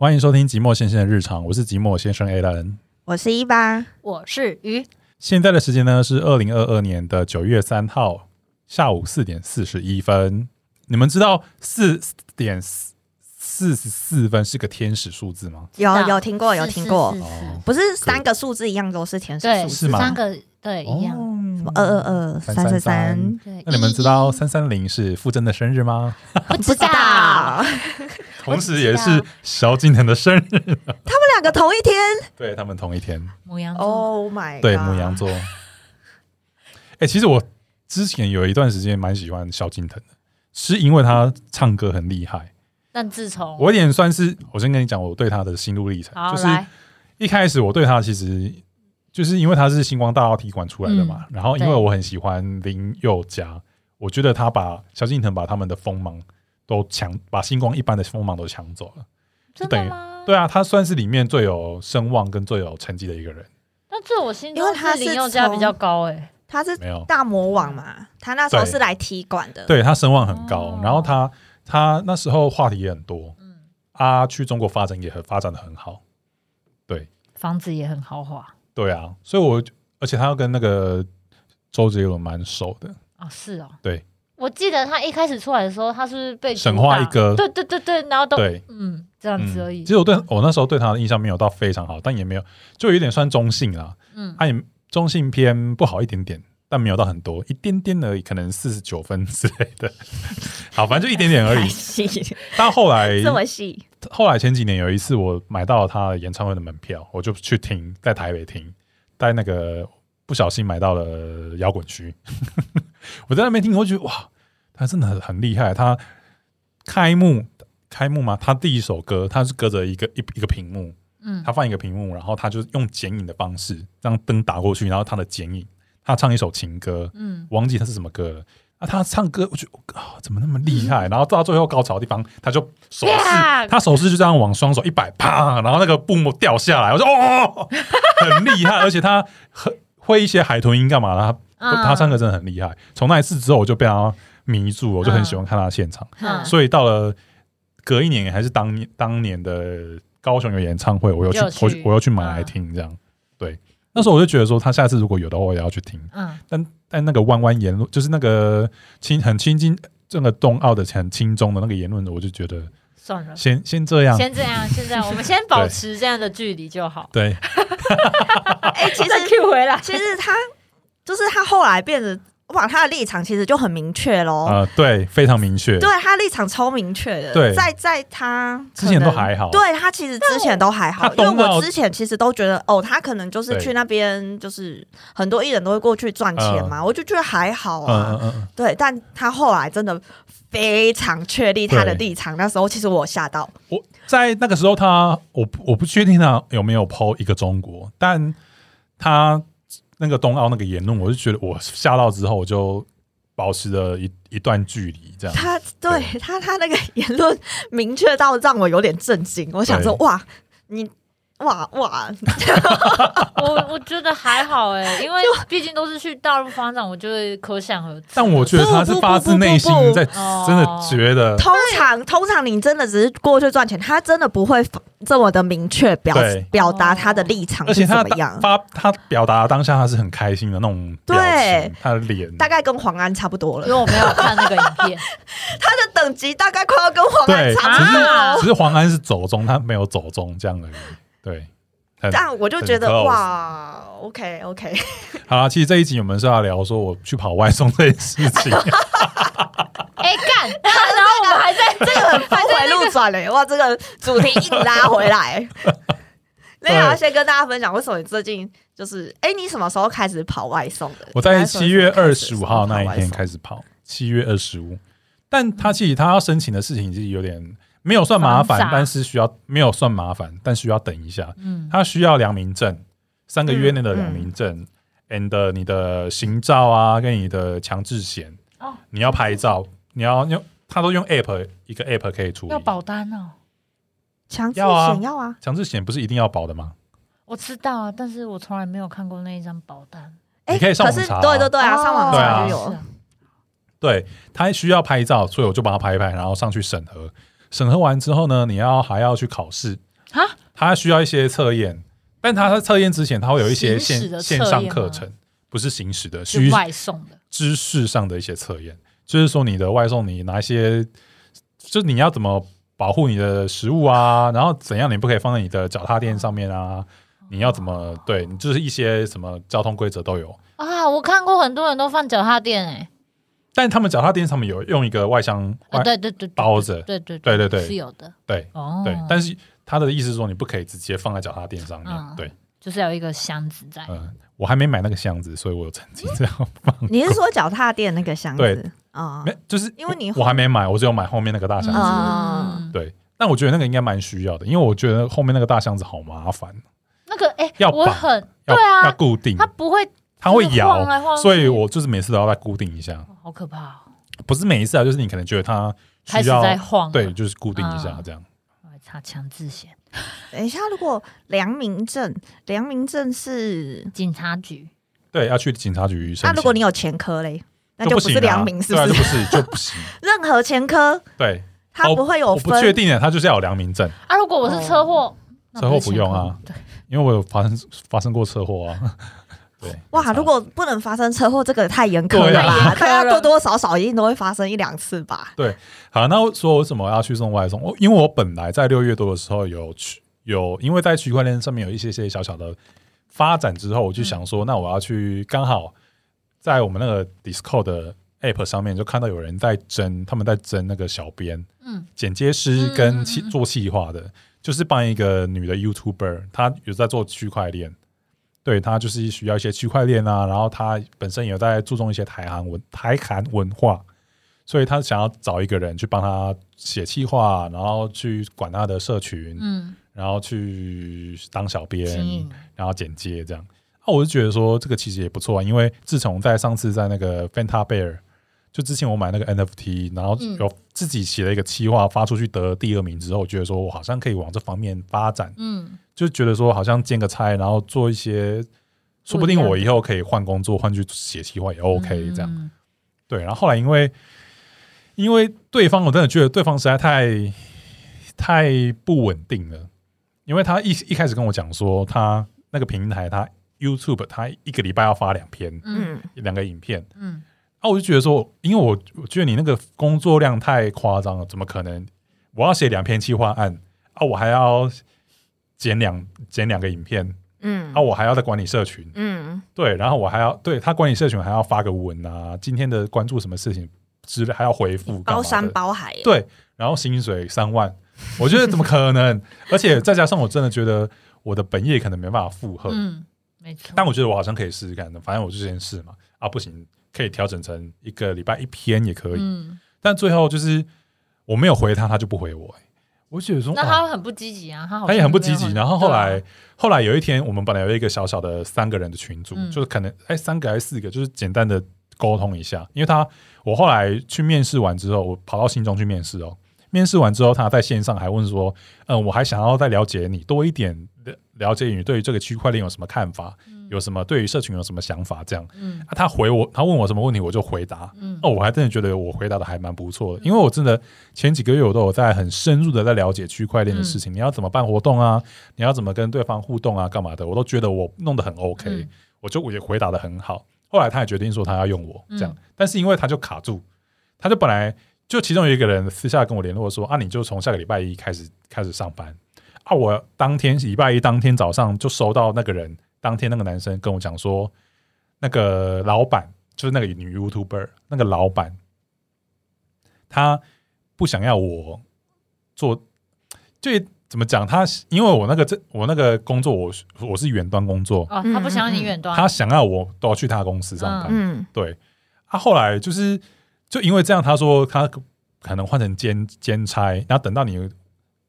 欢迎收听寂寞先生的日常，我是寂寞先生 Alan。我是一八，我是鱼，现在的时间呢是二零二二年的九月三号下午四点四十一分。你们知道四点四十四分是个天使数字吗？有有听过有听过是，是是哦不是三个数字一样都是天使，数字是吗三个对一样，哦什么二二二三三三，那你们知道三三零是傅真的生日吗？不不知道，同时也是萧敬腾的生日，他们两个同一天？对他们同一天，母羊座，，Oh my，对母羊座。哎、其实我之前有一段时间蛮喜欢萧敬腾的，是因为他唱歌很厉害。但自从我有点算是，我先跟你讲我对他的心路历程，就是，一开始我对他其实就是因为他是星光大道体馆出来的嘛，然后因为对我很喜欢林宥嘉，我觉得他把萧敬腾把他们的锋芒都抢，把星光一般的锋芒都抢走了。真等于的吗？对啊，他算是里面最有声望跟最有成绩的一个人。但在我心中因为他是林宥嘉比较高哎，他是没有，大魔王嘛，他那时候对是来踢馆的，对他声望很高，哦然后他他那时候话题也很多，嗯，啊，去中国发展也很发展的很好。对房子也很豪华对啊，所以我而且他要跟那个周杰伦蛮熟的。啊，是哦，对，我记得他一开始出来的时候，他是是被神主打话一哥。对对对对，然后都对，嗯这样子而已。其，实我对我那时候对他的印象没有到非常好，但也没有就有点算中性啦，嗯，他也中性偏不好一点点，但没有到很多，一点点而已，可能四十九分之类的。好，反正就一点点而已。细，但后来这么细，后来前几年有一次我买到了他演唱会的门票，我就去听，在台北听，在那个不小心买到了摇滚区，我在那边听，我就觉得哇，他真的很很厉害。他开幕开幕吗？他第一首歌，他是隔着一个一一个屏幕，嗯他放一个屏幕，然后他就用剪影的方式让灯打过去，然后他的剪影，他唱一首情歌，嗯，忘记他是什么歌了。啊，他唱歌，我觉得啊、怎么那么厉害？然后到最后高潮的地方，他就手势，他手势就这样往双手一摆，啪，然后那个布幕掉下来，我说哦，很厉害，而且他很会一些海豚音干嘛的？他、嗯他唱歌真的很厉害。从那一次之后，我就被他迷住，我就很喜欢看他的现场。嗯所以到了隔一年还是当年当年的高雄有演唱会，我又去去我我又去买来听，这样、对。那时候我就觉得说，他下次如果有的话，我也要去听。嗯但但那个弯弯言论，就是那个亲很亲近这个冬奥的很轻中的那个言论，我就觉得算了。先先这样，先这样，先这样，我们先保持这样的距离就好。对 哎，其实 Q 回来，其实他就是他后来变得，哇，他的立场其实就很明确喽。呃对，非常明确。对他立场超明确的，对。在在他之前都还好。对他其实之前都还好，因为我之前其实都觉得哦，他可能就是去那边，就是很多艺人都会过去赚钱嘛，我就觉得还好嗯啊，对，但他后来真的非常确立他的立场，那时候其实我吓到，我在那个时候他，我我不确定他有没有抛一个中国，但他那个冬奥那个言论，我就觉得我吓到之后，我就保持了一一段距离，这样。他对他他那个言论明确到让我有点震惊，我想说哇，你哇哇，我我觉得还好哎，因为毕竟都是去大陆发展，我就会可想而知。但我觉得他是发自内心在哦真的觉得，通常通常你真的只是过去赚钱，他真的不会这么的明确表表达他的立场是而且他怎么样。发他表达当下他是很开心的那种对，他的脸大概跟黄安差不多了因，为我没有看那个影片，他的等级大概快要跟黄安，差不多了。只是黄安是走中，他没有走中这样而已。对，很但我就觉得哇，OK OK，好啦，其实这一集我们是要聊说我去跑外送这件事情。哎干，然后我们还在这个很峰回路转嘞，哇，这个主题硬拉回来。那个要先跟大家分享，为什么你最近就是，哎，你什么时候开始跑外送的？我在七月二十五号那一天开始跑，七月二十五。但他其实他要申请的事情其实有点没有算麻烦，但是需要没有算麻烦，但需要等一下。嗯他需要良民证，三个月内的良民证、and 你的行照啊，跟你的强制险，哦你要拍照，你要用，他都用 app 一个 app 可以出要。保单哦，强制险要啊，强制险不是一定要保的吗？我知道啊，但是我从来没有看过那一张保单。哎，你可以上网是查啊对对对啊，哦上网查就有对他需要拍照，所以我就帮他拍一拍，然后上去审核。审核完之后呢，你要还要去考试，啊，他需要一些测验，但他在测验之前，他会有一些线线上课程，不是行驶的，是需外送的，知识上的一些测验，就是说你的外送，你拿一些，就是你要怎么保护你的食物啊，然后怎样你不可以放在你的脚踏垫上面啊，你要怎么对你就是一些什么交通规则都有，啊，我看过很多人都放脚踏垫哎、但他们脚踏垫上面有用一个外箱对对对，包着，对对对对对是有的。对哦，对，但是他的意思是说你不可以直接放在脚踏垫上面，嗯。对，就是要有一个箱子在，嗯，我还没买那个箱子，所以我有曾经这样放过，你是说脚踏垫那个箱子？对。子啊？没就是因为你我我还没买，我只有买后面那个大箱子，嗯。对，但我觉得那个应该蛮需要的，因为我觉得后面那个大箱子好麻烦，那个哎、要绑我很要对啊要固定，它不会它会摇，所以我就是每次都要再固定一下，哦好可怕、哦，不是每一次啊，就是你可能觉得它开始在晃，对，就是固定一下嗯这样。我还差强制险，等一下，如果良民证，良民证是警察局。对，要去警察局申请。那如果你有前科嘞，那就不是良民，是不？就是不是就不行。任何前科对，他不会有我不，确定的，他就是要有良民证，啊，如果我是车祸，那车祸不用啊对，因为我有发生发生过车祸啊。对，哇，如果不能发生车祸，这个太严苛了 大家多多少少一定都会发生一两次吧。对好，那我说为什么要去送外送？我因为我本来在六月多的时候有去有，因为在区块链上面有一些些小小的发展之后，我就想说，那我要去刚好在我们那个 Discord 的 App 上面就看到有人在争，他们在争那个小编、嗯剪接师跟做企划的，就是帮一个女的 YouTuber，她有在做区块链。对他就是需要一些区块链啊，然后他本身也有在注重一些台韩文台韩文化，所以他想要找一个人去帮他写企划，然后去管他的社群，嗯，然后去当小编，然后剪接这样。啊，我就觉得说这个其实也不错啊，因为自从在上次在那个 Fanta Bear，就之前我买那个 NFT，然后嗯。有自己写了一个企划发出去得第二名之后，我觉得说我好像可以往这方面发展，嗯，就觉得说好像兼个差，然后做一些，说不定我以后可以换工作，换去写企划也 OK 这样。嗯对，然后后来因为因为对方，我真的觉得对方实在太太不稳定了，因为他一一开始跟我讲说，他那个平台他 YouTube 他一个礼拜要发两篇嗯嗯，两个影片，嗯，啊，我就觉得说，因为我我觉得你那个工作量太夸张了，怎么可能？我要写两篇企划案啊，我还要剪两剪两个影片嗯啊，我还要再管理社群，嗯对，然后我还要对他管理社群还要发个文啊，今天的关注什么事情之类，还要回复包山包海，对，然后薪水三万，我觉得怎么可能？而且再加上我真的觉得我的本业可能没办法负荷，嗯，没错，但我觉得我好像可以试试看的，反正我就先试嘛。啊，不行，可以调整成一个礼拜一篇也可以。嗯，但最后就是我没有回他，他就不回我、欸我觉得说，哇那他很不积极啊，他也很不积极。然后后来，啊后来有一天，我们本来有一个小小的三个人的群组，嗯就是可能哎三个还是四个，就是简单的沟通一下。因为他我后来去面试完之后，我跑到新中去面试哦。面试完之后，他在线上还问说：“嗯，我还想要再了解你多一点，了了解你对于这个区块链有什么看法，有什么对于社群有什么想法？”这样嗯啊，他回我，他问我什么问题，我就回答。嗯哦，我还真的觉得我回答的还蛮不错的，因为我真的前几个月我都有在很深入的在了解区块链的事嗯情。你要怎么办活动啊？你要怎么跟对方互动啊？干嘛的？我都觉得我弄得很 OK，、嗯我就我也回答的很好。后来他也决定说他要用我这样，嗯但是因为他就卡住，他就本来就其中有一个人私下跟我联络说啊，你就从下个礼拜一开始开始上班啊。我当天礼拜一当天早上就收到那个人，当天那个男生跟我讲说，那个老板就是那个女 YouTuber 那个老板，他不想要我做，就怎么讲？他因为我那个这我那个工作我是我是远端工作，哦，他不想要你远端，他想要我都要去他公司上班。嗯对，他、后来就是就因为这样，他说他可能换成兼兼差，然后等到你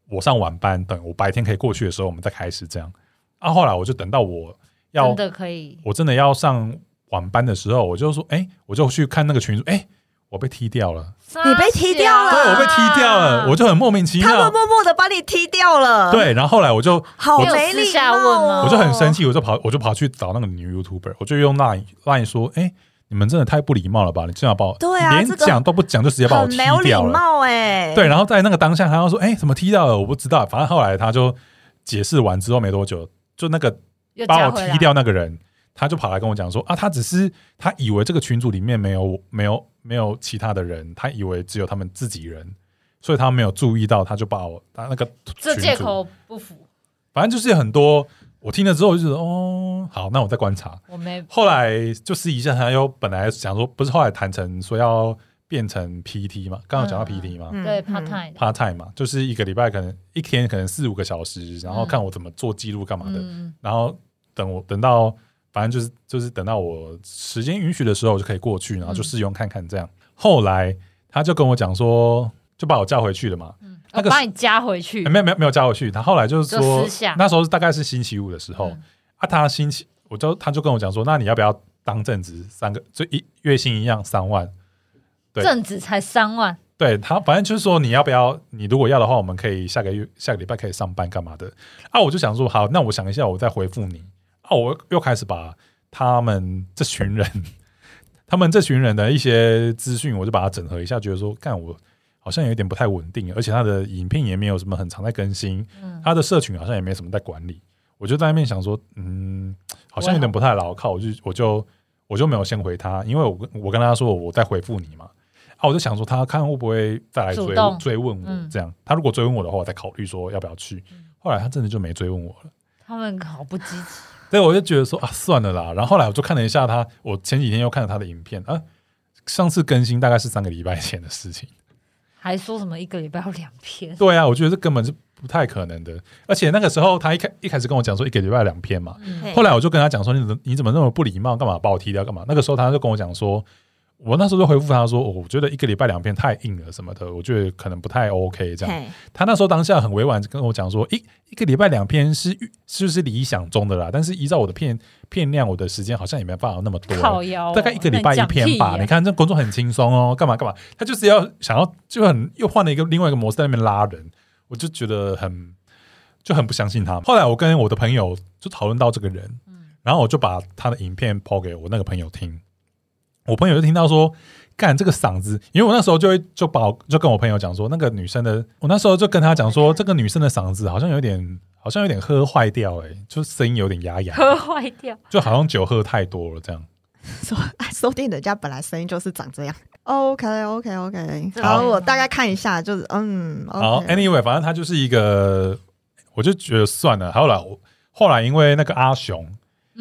我上晚班，等我白天可以过去的时候，我们再开始这样。啊，后来我就等到我要真的可以，我真的要上晚班的时候，我就说，哎、我就去看那个群组，哎、我被踢掉了，你被踢掉了对我被踢掉了，我就很莫名其妙他们。默默的把你踢掉了，，对，然后后来我就好没礼貌哦，我就很生气，我就跑我就跑去找那个女 YouTuber，我就用 Line Line 说，哎、你们真的太不礼貌了吧！你竟然把我连对啊这个讲都不讲，就直接把我踢很没有礼掉了。貌哎，对，然后在那个当下，他要说：“哎、怎么踢掉了？我不知道。”反正后来他就解释完之后没多久，就那个把我踢掉那个人，他就跑来跟我讲说啊，他只是他以为这个群组里面没有没有没有其他的人，他以为只有他们自己人，所以他没有注意到，他就把我他那个这，借口不符，反正就是很多。我听了之后就觉得哦，好，那我再观察。我没后来就私底下他又本来想说，不是后来谈成说要变成 PT 嘛，刚刚有讲到 PT 嘛、嗯对嗯。part time part time 嘛，就是一个礼拜可能一天可能四五个小时，然后看我怎么做记录干嘛的，嗯，然后等我等到反正就是就是等到我时间允许的时候，我就可以过去，然后就试用看看这样。后来他就跟我讲说，就把我叫回去了嘛。那个我把你加回去。欸，没有没有没有加回去，他后来就是就说那时候大概是星期五的时候、嗯。啊，他星期我就他就跟我讲说，那你要不要当正职三个，就一月薪一样三万。对正职才三万，对他，反正就是说你要不要？你如果要的话，我们可以下个月下个礼拜可以上班干嘛的啊？我就想说，好，那我想一下，我再回复你啊。我又开始把他们这群人，他们这群人的一些资讯，我就把它整合一下，觉得说，干我好像有点不太稳定，而且他的影片也没有什么很常在更新，嗯，他的社群好像也没什么在管理。我就在那边想说，嗯，好像有点不太牢靠，我就我就我就没有先回他，因为我跟我跟他说我再回复你嘛。啊，我就想说他看会不会再来追追问我嗯这样。他如果追问我的话，我再考虑说要不要去。后来他真的就没追问我了。他们好不积极，对，我就觉得说啊，算了啦。然后后来我就看了一下他，我前几天又看了他的影片啊，上次更新大概是三个礼拜前的事情。还说什么一个礼拜要两篇，对啊，我觉得这根本是不太可能的。而且那个时候他一开一开始跟我讲说一个礼拜两篇嘛，嗯后来我就跟他讲说，你怎么你怎么那么不礼貌，干嘛把我踢掉干嘛？那个时候他就跟我讲说，我那时候就回复他说，哦我觉得一个礼拜两篇太硬了什么的，我觉得可能不太 OK 这样。他那时候当下很委婉跟我讲说，一一个礼拜两篇是是不是理想中的啦？但是依照我的片片量，我的时间好像也没办法那么多。大概一个礼拜一篇吧。你看这工作很轻松哦，干嘛干嘛？他就是要想要就很又换了一个另外一个模式在那边拉人，我就觉得很就很不相信他。后来我跟我的朋友就讨论到这个人，然后我就把他的影片抛给我那个朋友听，我朋友就听到说。干这个嗓子，因为我那时候就会就把我就跟我朋友讲说，那个女生的，我那时候就跟他讲说，这个女生的嗓子好像有点，好像有点喝坏掉、欸，就声音有点哑哑，喝坏掉，就好像酒喝太多了这样。说说不定人家本来声音就是长这样。OK OK OK，这好，我大概看一下，就是嗯好，OK，，anyway，反正他就是一个，我就觉得算了。后来我后来因为那个阿雄，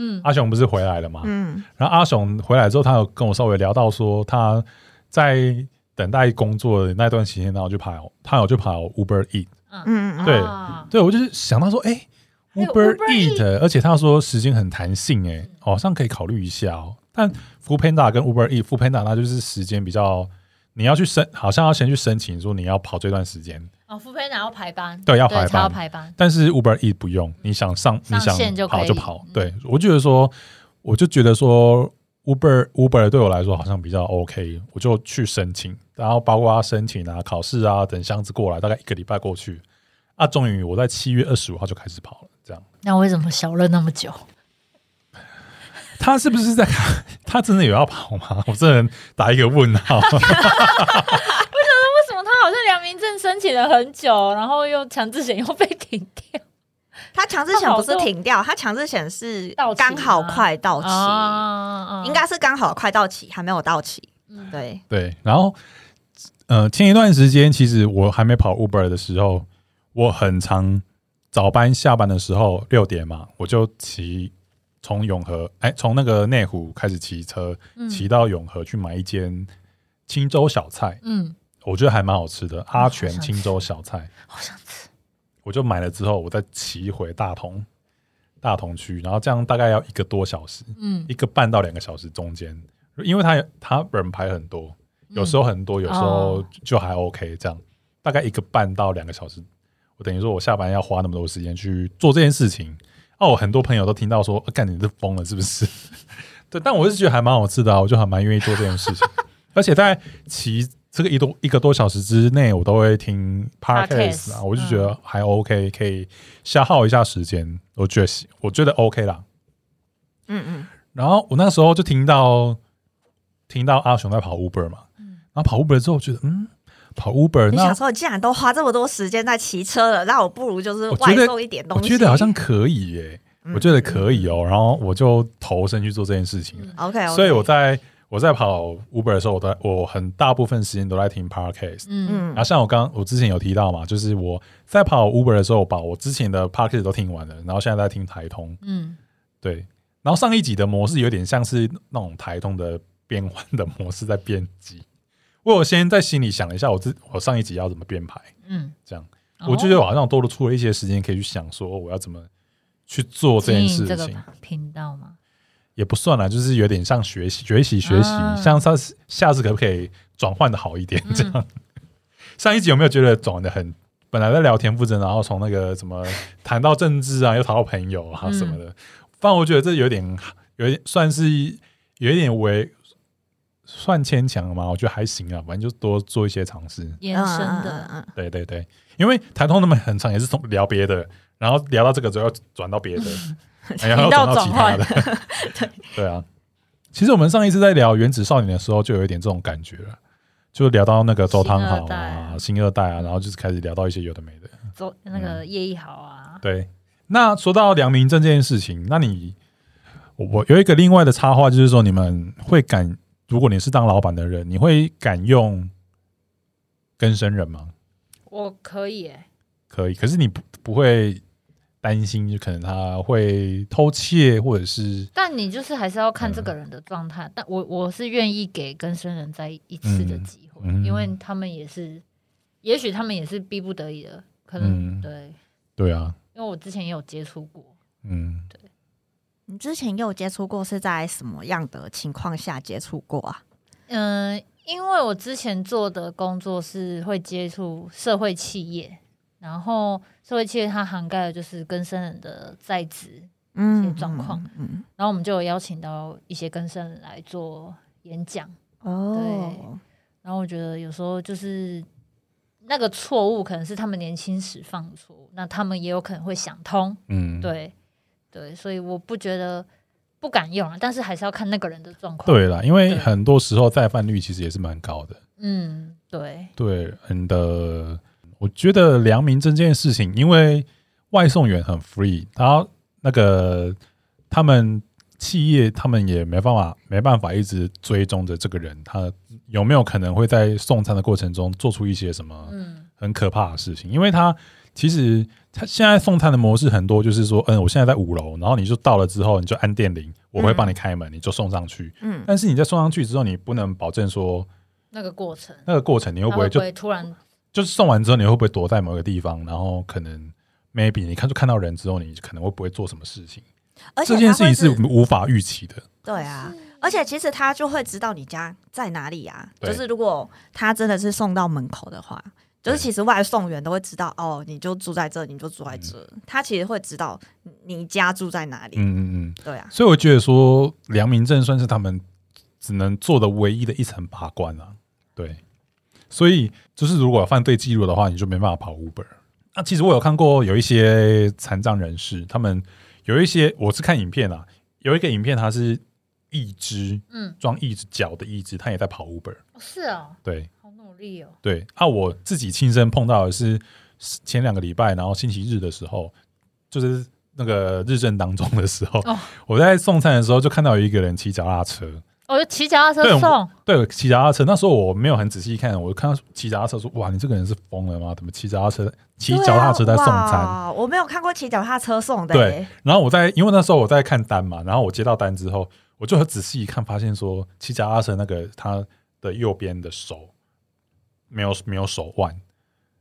嗯，阿雄不是回来了嘛，嗯。然后阿雄回来之后，他有跟我稍微聊到说他在等待工作的那段时间，然后就跑，他有就跑 Uber Eat。嗯。嗯对啊。对我就是想到说，哎、还有 Uber Eat，而且他说时间很弹性、哎，好像可以考虑一下哦。但 f o o Panda 跟 Uber Eat，f o o Panda 它就是时间比较，你要去申，好像要先去申请说你要跑这段时间，哦，副配拿要排班，对，要排班要班。排班，但是 Uber E 不用，你想上你上想跑就跑。嗯对我觉得说，我就觉得说 Uber Uber 对我来说好像比较 OK，我就去申请，然后包括申请啊、考试啊等箱子过来，大概一个礼拜过去啊，终于我在七月二十五号就开始跑了。这样，那为什么小了那么久？他是不是在看？他真的有要跑吗？我这人打一个问号。为什么他好像良民证申请了很久，然后又强制险又被停掉？他强制险不是停掉，他强制险是到刚好快到期，啊。应该是刚好快到期，还没有到期。嗯。对，对，然后呃，前一段时间其实我还没跑 Uber 的时候，我很常早班下班的时候六点嘛，我就骑从永和哎，从那个内湖开始骑车，嗯。骑到永和去买一间青州小菜，嗯，我觉得还蛮好吃的，阿全青州小菜，好想吃。我就买了之后，我再骑回大同大同区，然后这样大概要一个多小时，嗯。一个半到两个小时中间，因为它它人排很多，有时候很多，有时候哦。就还 OK，这样。大概一个半到两个小时，我等于说我下班要花那么多时间去做这件事情。哦，很多朋友都听到说，呃干、你是疯了是不是？对，但我是觉得还蛮好吃的啊，我就还蛮愿意做这件事情，而且在骑这个一多一个多小时之内，我都会听 podcast 啊我就觉得还 OK，可以消耗一下时间，我觉得我觉得 OK 啦。嗯嗯，然后我那时候就听到听到阿雄在跑 Uber 嘛，然后跑 Uber 之后，我觉得嗯，跑 Uber，那你想说，既然都花这么多时间在骑车了，那我不如就是外送一点东西我西。觉得好像可以耶、嗯我觉得可以哦、然后我就投身去做这件事情。OK，, 所以我在我在跑 Uber 的时候，我都我很大部分时间都在听 Podcast。嗯。嗯。然后像我刚我之前有提到嘛，就是我在跑 Uber 的时候，我把我之前的 Podcast 都听完了，然后现在在听台通。嗯。对，然后上一集的模式有点像是那种台通的变换的模式在编辑。我有先在心里想了一下，我自我上一集要怎么编排，嗯，这样。我就觉得好像多了出了一些时间可以去想说我要怎么去做这件事情。这个频道嘛，也不算啦，就是有点像学习学习学习，啊像上次下次可不可以转换的好一点？嗯这样、上一集有没有觉得转的很？本来在聊田馥甄，然后从那个什么谈到政治啊，又谈到朋友啊嗯什么的，反正我觉得这有点有点算是有一点为算牵强嘛，我觉得还行啊，反正就多做一些尝试。延伸的，嗯嗯对对对，因为台通他们很长也是从聊别的，然后聊到这个之后又转到别的，然后又转到其他的。对。啊，其实我们上一次在聊《原子少年》的时候，就有一点这种感觉了，就聊到那个周汤豪啊、啊。新二代啊，然后就是开始聊到一些有的没的。周那个叶一豪啊，对，那说到良民证这件事情，那你我我有一个另外的插话，就是说你们会敢，如果你是当老板的人，你会敢用更生人吗？我可以诶，可以，可是你不不会担心，就可能他会偷窃，或者是但你就是还是要看这个人的状态。但我我是愿意给跟生人在一次的机会，因为他们也是，也许他们也是逼不得已的，可能、嗯。对，对啊，因为我之前也有接触过，嗯，对你之前有接触过是在什么样的情况下接触过啊？嗯、因为我之前做的工作是会接触社会企业，然后社会企业它涵盖的就是更生人的在职，嗯些状况。嗯，然后我们就有邀请到一些更生人来做演讲。哦，对，然后我觉得有时候就是那个错误可能是他们年轻时犯的错误，那他们也有可能会想通，嗯，对。对，所以我不觉得不敢用啊，但是还是要看那个人的状况。，对啦，因为很多时候再犯率其实也是蛮高的。嗯，对，对，你的，我觉得良民证这件事情，因为外送员很 free，然后那个他们企业他们也没办法没办法一直追踪着这个人，他有没有可能会在送餐的过程中做出一些什么嗯很可怕的事情？因为他其实他现在送餐的模式很多，就是说，嗯，我现在在五楼，然后你就到了之后，你就按电铃，我会帮你开门，你就送上去。嗯，但是你在送上去之后，你不能保证说那个过程，那个过程你会不会就突然就是送完之后，你会不会躲在某个地方，然后可能 maybe 你看就看到人之后，你可能会不会做什么事情？而且这件事情是是无法预期的。对啊，而且其实他就会知道你家在哪里啊。就是如果他真的是送到门口的话，就是其实外送员都会知道哦，你就住在这，你就住在这。他其实会知道你家住在哪里。嗯嗯嗯。对啊，所以我觉得说良民证算是他们只能做的唯一的一层把关啊。对，所以就是如果有犯罪记录的话，你就没办法跑 Uber。那其实我有看过有一些残障人士，他们有一些我是看影片啊，有一个影片他是一只嗯。装一只脚的一只，他也在跑 Uber。哦是哦，对，好努力哦，对。啊，我自己亲身碰到的是前两个礼拜，然后星期日的时候，就是那个日正当中的时候，哦。我在送餐的时候就看到有一个人骑脚踏车，我就骑脚踏车送，对，骑脚踏车。那时候我没有很仔细看，我就看到骑脚踏车说：“哇，你这个人是疯了吗？怎么骑脚踏车？骑脚踏车在送餐？”啊我没有看过骑脚踏车送的、对欸。然后我在，因为那时候我在看单嘛，然后我接到单之后，我就很仔细一看，发现说骑脚踏车那个他的右边的手没有没有手腕，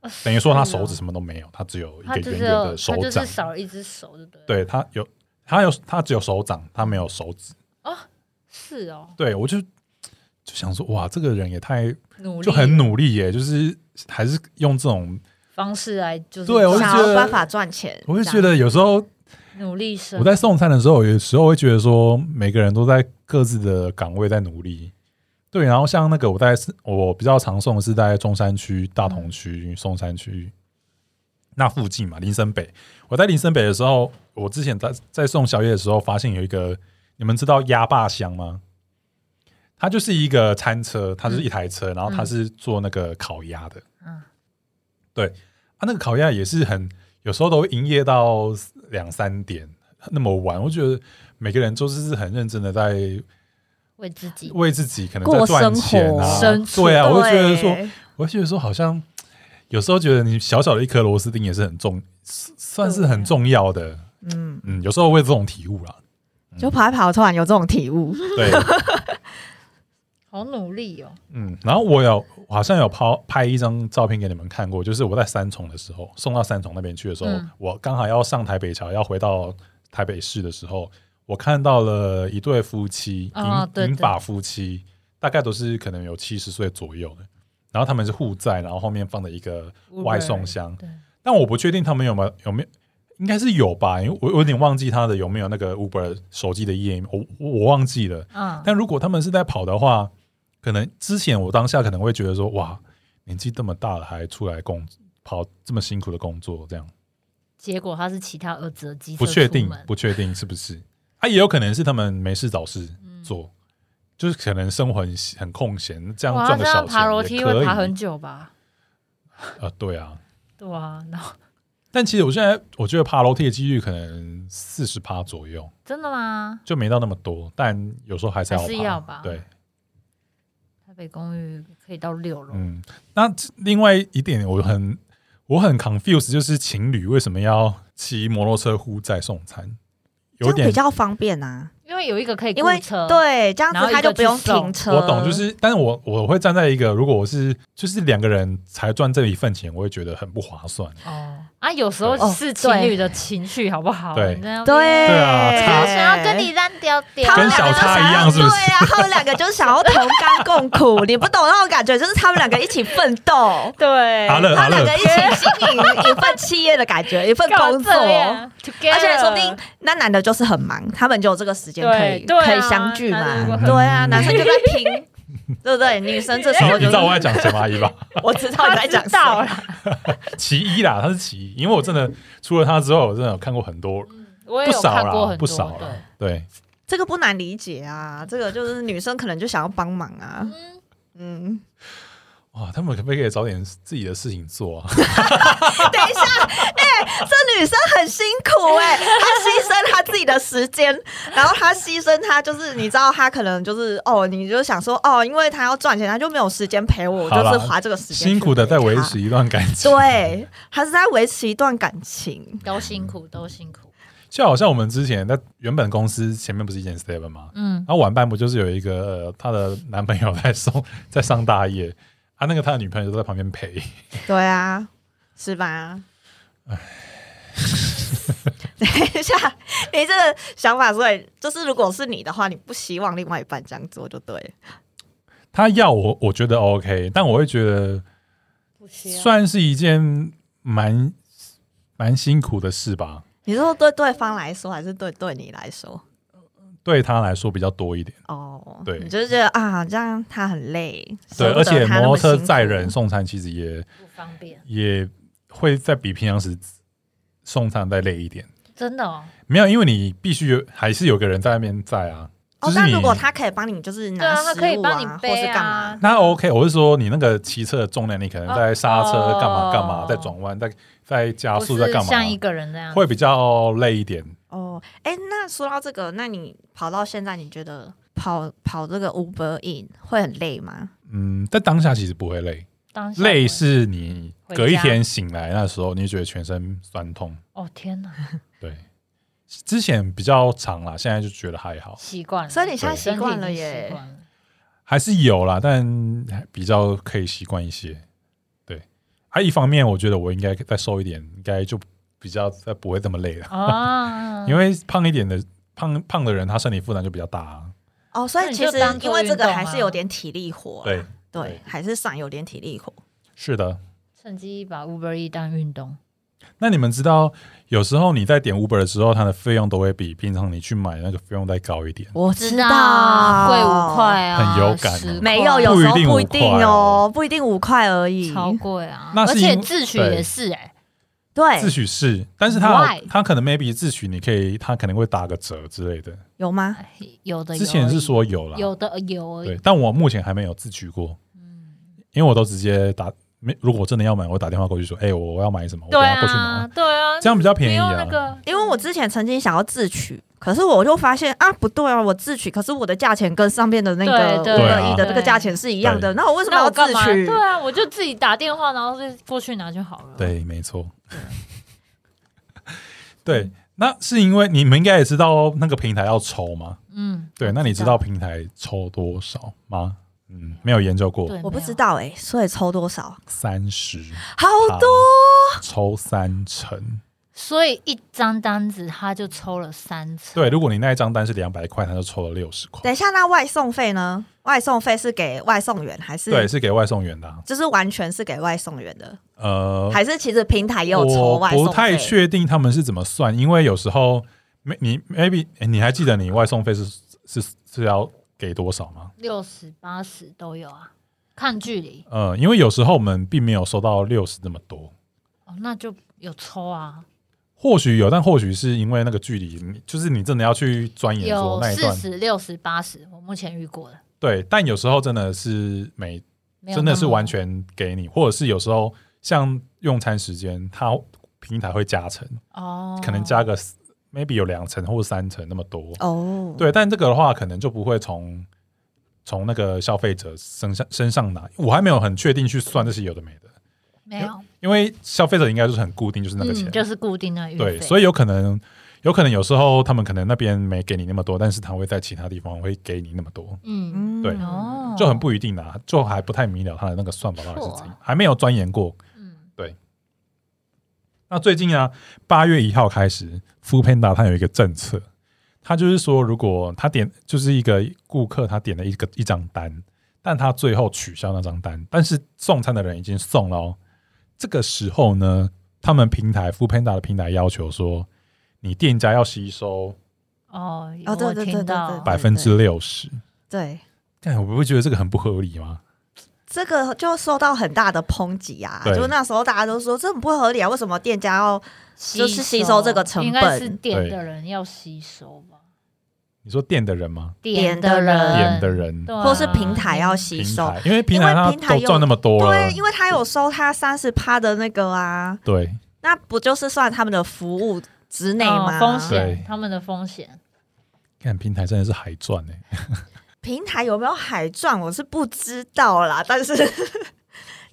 哦等于说他手指什么都没有，他只有一个圆圆的手掌就是。少了一只手，对不对？，对他有，他有，他只有手掌，他没有手指。是哦，对我就就想说，哇，这个人也太努力就很努力耶，就是还是用这种，方式来就是对我就想觉得要办法赚钱，我就觉得有时候努力生我在送餐的时候，有时候会觉得说，每个人都在各自的岗位在努力。对，然后像那个我在我比较常送的是在中山区、大同区、松山区那附近嘛，林森北。我在林森北的时候，我之前在在送宵夜的时候，发现有一个，你们知道鸭霸香吗？它就是一个餐车，它是一台车，然后它是做那个烤鸭的。嗯对，啊，那个烤鸭也是很有时候都会营业到两三点那么晚，我觉得每个人都是很认真的在为自己为自己可能在过赚钱啊对啊，我就觉得说，我就觉得说好像有时候觉得你小小的一颗螺丝钉也是很重，算是很重要的。嗯，嗯，有时候会这种体悟啦。就跑一跑，突然有这种体悟，对，好努力哦。嗯，然后我有我好像有拍拍一张照片给你们看过，就是我在三重的时候送到三重那边去的时候，嗯。我刚好要上台北桥，要回到台北市的时候，我看到了一对夫妻，银哦对对。银发夫妻，大概都是可能有七十岁左右的，然后他们是互载，然后后面放着一个外送箱，对，但我不确定他们有没有有没有。应该是有吧，因为我我有点忘记他的有没有那个 Uber 手机的页面，我我我忘记了。嗯，但如果他们是在跑的话，可能之前我当下可能会觉得说，哇，年纪这么大了还出来工跑这么辛苦的工作，这样结果他是其他儿子的机车不确定不确定是不是？啊，也有可能是他们没事找事嗯做，就是可能生活很很空闲，这样哇，赚个小这样爬楼梯。会爬很久吧？啊，对啊。对啊，然后但其实我现在我觉得爬楼梯的几率可能四十趴左右，真的吗？就没到那么多，但有时候还是要还是要吧对，台北公寓可以到六楼，嗯，那另外一点我很我很 confused，就是情侣为什么要骑摩托车呼载送餐？有点比较方便啊。因为有一个可以因为雇车，对这样子他就不用停车。我懂，就是，但是我我会站在一个，如果我是就是两个人才赚这一份钱，我会觉得很不划算。哦。啊，有时候是情侣的情绪好不好？对。对对啊想要跟你烂屌屌，他们跟小两个就想叉一样是不是？要对啊，他们两个就是想要同甘共苦，你不懂那种感觉，就是他们两个一起奋斗，对，他们两个一起经营一份企业的感觉，一份工作。而且说不定那男的就是很忙，他们就有这个时间可以对对啊可以相聚嘛。对啊，男生就在拼，对不对？女生这时候你知道我在讲什么阿姨吧？我知道你在讲他知道了，其一啦，他是其一，因为我真的除了他之后，我真的有看过很多，我也有不少啦，看过很多，不少了对，。对，这个不难理解啊，这个就是女生可能就想要帮忙啊。嗯，哇，他们可不可以找点自己的事情做啊？等一下，哎、这女生很辛苦哎、她牺牲她自己的时间，然后她牺牲她就是你知道，她可能就是哦，你就想说哦，因为她要赚钱，她就没有时间陪我，我就是花这个时间辛苦的在维持。一段感情，对，她是在维持一段感情。都辛苦，都辛苦。就好像我们之前在原本公司前面不是一间 Seven 吗？嗯，然后晚班不就是有一个、呃、她的男朋友在送在上大夜，啊，那个他的女朋友都在旁边陪，对啊，是吧？哎 等一下，你这个想法，所以就是如果是你的话，你不希望另外一半这样做就对了。他要我，我觉得 OK，但我会觉得。算是一件蛮蛮辛苦的事吧，你说对对方来说，还是对对你来说？对他来说比较多一点。哦，对你就是觉得啊，这样他很累，对，而且摩托车载人送餐其实也不方便，也会在比平常时送餐再累一点。真的哦。没有，因为你必须有还是有个人在那边载啊。哦，就是你那如果他可以帮你，就是对啊，他拿食物可以帮你或是背干嘛啊？。那 OK，我是说你那个骑车的重量，你可能在刹车哦干嘛干嘛，在转弯，在在加速，在干嘛，像一个人那样，会比较累一点。哦，哎，那说到这个，那你跑到现在，你觉得跑跑这个 Uber In 会很累吗？嗯，在当下其实不会累，当下累是你隔一天醒来那时候，你就觉得全身酸痛。哦天哪，对，之前比较长啦，现在就觉得还好，习惯了，所以你现在习惯了耶还是有啦，但比较可以习惯一些。对，啊，一方面我觉得我应该再瘦一点，应该就比较再不会这么累了。啊，因为胖一点的胖胖的人，他身体负担就比较大、啊。哦，所以其实因为这个还是有点体力活啦，对，对对，还是算有点体力活。是的。趁机把 Uber E 当运动，那你们知道，有时候你在点 Uber 的时候，它的费用都会比平常你去买那个费用再高一点。我知道贵五，块啊，很有感哦10块没有，有时候不一定不一定哦哦，不一定五块而已。超贵啊，而且自取也是哎，对自，取是，但是他 Why？他可能 maybe 自取你可以，他可能会打个折之类的。有吗？有的有之前是说有啦，有的有而已对，但我目前还没有自取过，因为我都直接打没，如果我真的要买，我打电话过去说，哎、我我要买什么，我等对一下过去啊拿，对啊，这样比较便宜啊不用那个，因为我之前曾经想要自取，可是我就发现啊，不对啊，我自取，可是我的价钱跟上面的那个五对对二一的对这个价钱是一样的，那我为什么要自？取对？啊，我就自己打电话，然后就过去拿就好了。，对，没错，对，那是因为你们应该也知道那个平台要抽吗，嗯，对，那你知道平台抽多少吗？嗯，没有研究过，我不知道哎、所以抽多少？三十好多，抽三成，所以一张单子他就抽了三成。对，如果你那一张单是两百块，他就抽了六十块，等一下，那外送费呢？外送费是给外送员还是？对，，是给外送员的啊、就是完全是给外送员的，呃，还是其实平台也有抽我外送费？不太确定他们是怎么算，因为有时候没你 maybe 诶你还记得你外送费是是是要给多少吗？六十八十都有啊，看距离。呃，因为有时候我们并没有收到六十这么多，哦，那就有抽啊，或许有，但或许是因为那个距离，就是你真的要去钻研说有那一段，四十六十八十，我目前遇过的，对，但有时候真的是每没有真的是完全给你，或者是有时候像用餐时间，它平台会加成，哦，可能加个 maybe 有两层或三层那么多，哦。，对，但这个的话，可能就不会从从那个消费者身上身上拿。我还没有很确定去算这些有的没的，没有，因为消费者应该就是很固定，就是那个钱。嗯，就是固定的运对，所以有可能有可能有时候他们可能那边没给你那么多，但是他会在其他地方会给你那么多，嗯，嗯对哦，就很不一定啊，就还不太明了他的那个算法到底是怎样还没有钻研过。嗯，对。那最近啊，八月一号开始 f o o Panda 它有一个政策，它就是说，如果他点就是一个顾客他点了一个一张单，但他最后取消那张单，但是送餐的人已经送了、哦，这个时候呢，他们平台 f o o Panda 的平台要求说，你店家要吸收哦，哦对我对对对听到百分之六十。对，但我不会觉得这个很不合理吗？这个就受到很大的抨击啊！对。就那时候大家都说这很不合理啊，为什么店家要就是吸收这个成本？应该是本点的人要吸收吧，你说店的人吗？点的的人。点的人，啊。或是平台要吸收？因为平台。因为平台有都赚那么多了，对，因为他有收他三十趴的那个啊，对。那不就是算他们的服务之内吗？哦风险，他们的风险，看平台真的是海赚哎、平台有没有海赚，我是不知道啦，但是。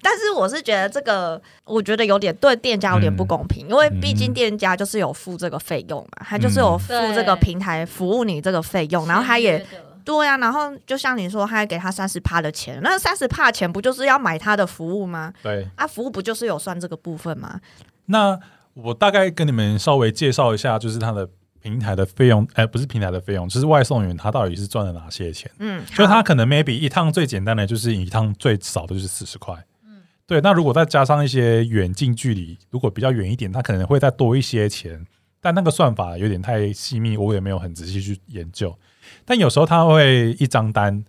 但是我是觉得这个，我觉得有点对店家有点不公平，因为毕竟店家就是有付这个费用嘛，他就是有付这个平台服务你这个费用，然后他也对啊，然后就像你说，他还给他三十趴的钱，那三十趴钱不就是要买他的服务吗？对，啊，服务不就是有算这个部分吗？那我大概跟你们稍微介绍一下，就是它的平台的费用，哎、不是平台的费用，就是外送员他到底是赚了哪些钱？嗯，就他可能 maybe 一趟最简单的就是一趟最少的就是四十块，嗯，对。那如果再加上一些远近距离，如果比较远一点，他可能会再多一些钱，但那个算法有点太细密，我也没有很仔细去研究。但有时候他会一张单，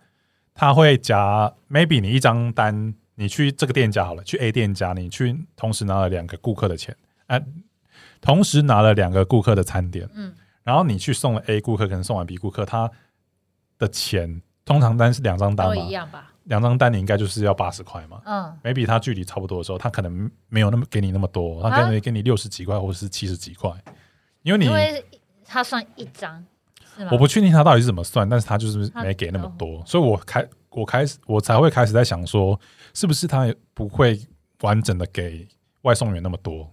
他会夹 maybe 你一张单，你去这个店家好了，去 A 店家，你去同时拿了两个顾客的钱，啊、同时拿了两个顾客的餐点，嗯，然后你去送了 A 顾客，可能送完 B 顾客，他的钱通常单是两张单都嘛，一样吧，两张单你应该就是要八十块嘛。嗯，maybe 他距离差不多的时候，他可能没有那么给你那么多，他可能给你六十几块或者是七十几块，因为你因为他算一张，是吗？我不确定他到底是怎么算，但是他就是没给那么多，所以我开我开始我才会开始在想说，是不是他不会完整的给外送员那么多，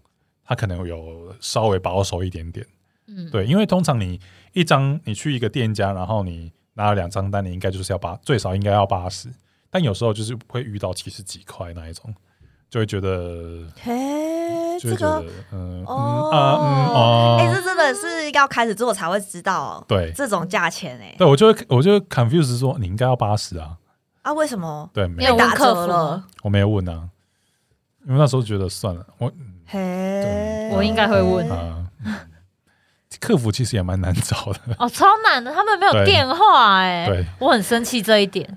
他可能有稍微保守一点点。嗯，对，因为通常你一张你去一个店家，然后你拿了两张单，你应该就是要八最少应该要八十，但有时候就是会遇到七十几块那一种，就会觉得嘿，这就会觉得个嗯嗯哦，啊嗯哦，哎、这真的是要开始做才会知道对。这种价钱哎、对，我就会我就 confuse 说你应该要八十啊，啊，为什么？对，没有。打客服折了？我没有问啊，因为那时候觉得算了，我嘿，我应该会问。啊、客服其实也蛮难找的，哦，超难的，他们没有对电话哎、对，我很生气这一点，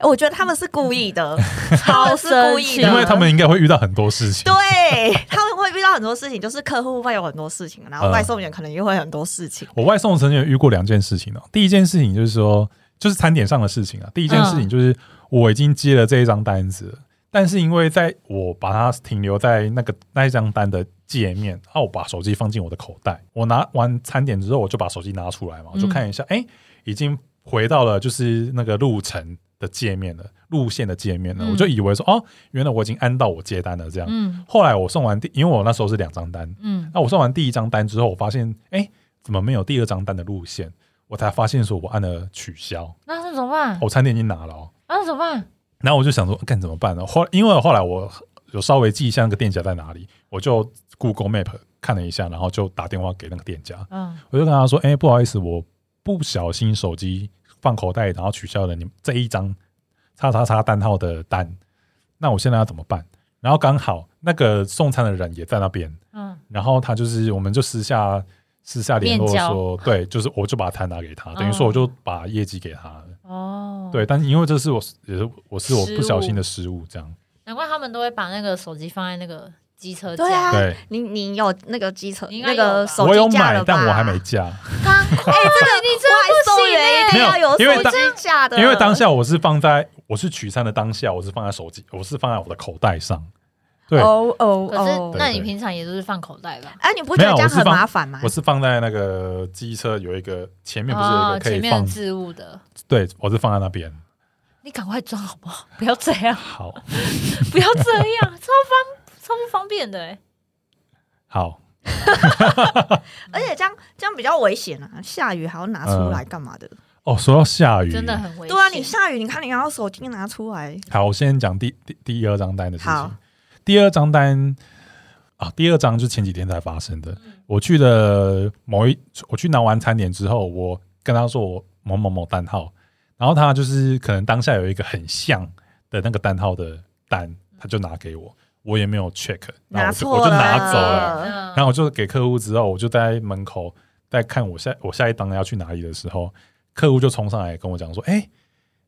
我觉得他们是故意的，他们是故意的，因为他们应该会遇到很多事情，对他们会遇到很多事情，就是客户会有很多事情，然后嗯。外送员可能也会很多事情。我外送曾经有遇过两件事情哦。第一件事情就是说，就是餐点上的事情啊。第一件事情就是我已经接了这一张单子了，但是因为在我把它停留在那个那一张单的界面，啊，我把手机放进我的口袋，我拿完餐点之后，我就把手机拿出来嘛，我就看一下，哎、已经回到了就是那个路程的界面了，路线的界面了，嗯我就以为说，哦，原来我已经按到我接单了这样。嗯后来我送完第，因为我那时候是两张单，嗯，那我送完第一张单之后，我发现，哎、怎么没有第二张单的路线？我才发现说我按了取消，那是怎么办？我餐点已经拿了、哦，那怎么办？然后我就想说，干怎么办呢？后因为后来我有稍微记一下那个店家在哪里，我就 Google Map 看了一下，然后就打电话给那个店家，嗯我就跟他说，哎、不好意思，我不小心手机放口袋，然后取消了你这一张叉叉叉单号的单，那我现在要怎么办？然后刚好那个送餐的人也在那边，嗯，然后他就是，我们就私下私下联络说，对，就是我就把餐拿给他，等于说我就把业绩给他了。哦，对，，但是因为这是我也是我是我不小心的失误，这样。难怪他们都会把那个手机放在那个机车架。对啊，对。你你有那个机车你应该有吧那个手我有买机架了，吧？但我还没架，哎，这个你真外的不行送员一哎定要有没有因为当手机架的，因为当下我是放在我是取餐的当下，我是放在手机，我是放在我的口袋上。对，哦哦可是哦，那你平常也都是放口袋吧？哎，你不觉得这样很麻烦吗我？是放在那个机车有一个前面不是有一哦，个可以放前面的，置物的，对我是放在那边。你赶快装好不好？不要这样，好，不要这样，超方超不方便的哎。好，而且这样这样比较危险啊！下雨还要拿出来干嘛的？哦，说到下雨，真的很危险。对啊，你下雨，你看你要手机拿出来，好，我先讲第第第二张单的事好情。第二张单啊，第二张就是前几天才发生的。我去的某一，我去拿完餐点之后，我跟他说我某某某单号，然后他就是可能当下有一个很像的那个单号的单，他就拿给我，我也没有 check，然后我就我就，拿走了。嗯。然后我就给客户之后，我就在门口在看我下我下一单要去哪里的时候，客户就冲上来跟我讲说：“哎、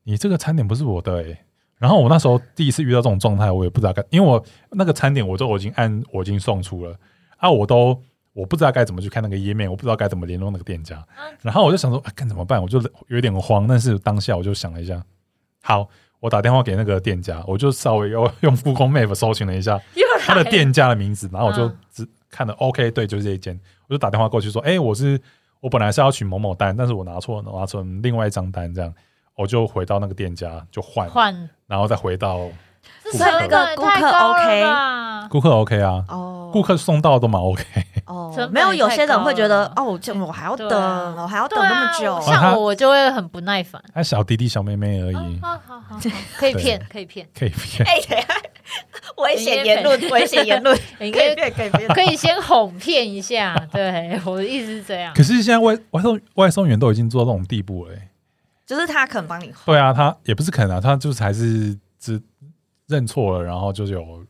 你这个餐点不是我的哎、然后我那时候第一次遇到这种状态，我也不知道该，因为我那个餐点我都我已经按我已经送出了啊，我都我不知道该怎么去看那个页面，我不知道该怎么联络那个店家，然后我就想说，啊该、怎么办？我就有点慌，但是当下我就想了一下，好，我打电话给那个店家，我就稍微用用 Google Map 搜寻了一下，他的店家的名字，然后我就嗯。只看了 OK，对，就是这一间，我就打电话过去说，哎、我是我本来是要取某某单，但是我拿错了，拿成另外一张单，这样。我就回到那个店家就换，换，然后再回到这所以那个顾客 OK 吧？顾客 OK 啊，哦，顾客送到都蛮 OK，哦没有有些人高会觉得哦，这我还要等，啊。我还要等那么久。像我我就会很不耐烦。哎，小弟弟小妹妹而已，好好好，可以对骗，可以骗，可以骗。危险言论，危险言论，你可以 可以骗，可以骗。可以先哄骗一下。对，我的意思是这样。可。是现在外外送外送员都已经做到这种地步了、欸，就是他肯帮你对啊，他也不是肯啊，他就是还是只认错了，然后就有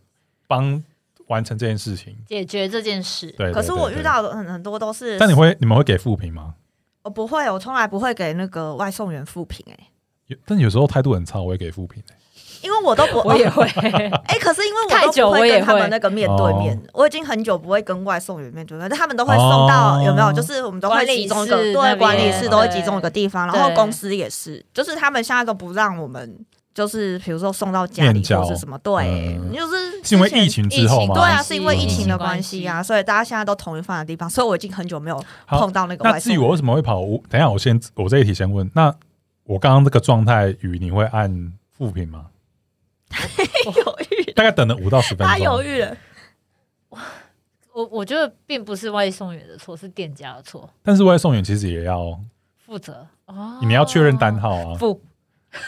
帮完成这件事情。解决这件事，对，可是我遇到的很很多都是，但你会你们会给负评吗？我不会，我从来不会给那个外送员负评哎，有但有时候态度很差，我会给负评、欸。因为我都不，我也会。哎、可是因为我都不会久我也会跟他们那个面对面，我已经很久不会跟外送员面对面，但他们都会送到、哦有没有？就是我们都会集中对管理室都会集中一个地方，然后公司也是，就是他们现在都不让我们，就是比如说送到家里或是什么，对，嗯就是是因为疫情之后吗？对啊，是因为疫情的嗯关系啊，所以大家现在都统一放在地方，所以我已经很久没有碰到那个外送员。那至于我为什么会跑，我等一下我先我这一题先问。那我刚刚这个状态语，你会按负评吗？犹豫，大概等了五到十分钟他犹。豫了。我我觉得并不是外送员的错，是店家的错，但是外送员其实也要，负责哦。你们要确认单号啊。付。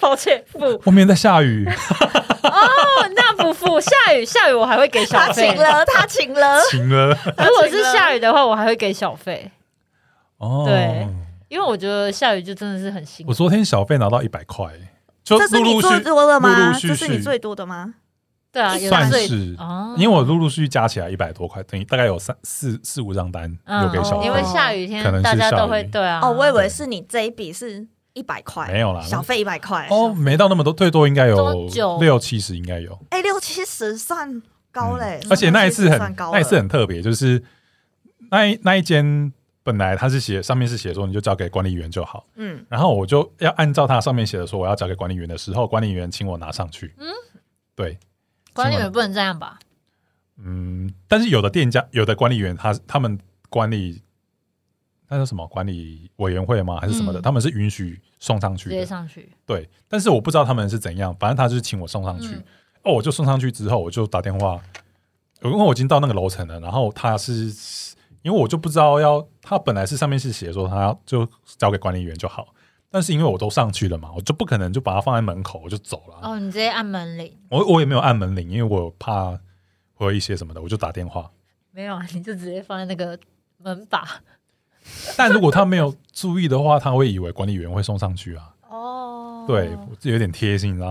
抱歉，付外面在下雨，哦，那不付。下雨，下雨我还会给小费他费请。了，他请了。请了。如果是下雨的话，我还会给小费，哦，对因为我觉得下雨就真的是很辛苦我。昨天小费拿到一百块，就这是你最多的吗？陆陆续这是你最多的吗？对啊，有算是，哦，因为我陆陆续续加起来一百多块，等于大概有三四四五张单嗯有给小费因为，下雨天可能大家都会对啊。哦，我以为是你这一笔是一百块，没有啦小费一百块。哦，没到那么多，最多应该有六七十，应该有。哎，六七十算高嘞，而且那一次很高那一次很特别，就是那一那一间本来他是写上面是写说你就交给管理员就好，嗯，然后我就要按照他上面写的说我要交给管理员的时候，管理员请我拿上去。嗯，对，管理员不能这样吧？嗯，但是有的店家有的管理员他他们管理那叫什么管理委员会吗？还是什么的？嗯他们是允许送上直接。上去。对，但是我不知道他们是怎样，反正他就是请我送上去。嗯哦，我就送上去之后，我就打电话，因为我已经到那个楼层了，然后他是因为我就不知道要，他本来是上面是写说他要就交给管理员就好，但是因为我都上去了嘛，我就不可能就把它放在门口我就走了。哦，你直接按门铃？我我也没有按门铃，因为我怕会有一些什么的，我就打电话。没有啊，你就直接放在那个门把。但如果他没有注意的话，他会以为管理员会送上去啊。哦，对，这有点贴心，你知道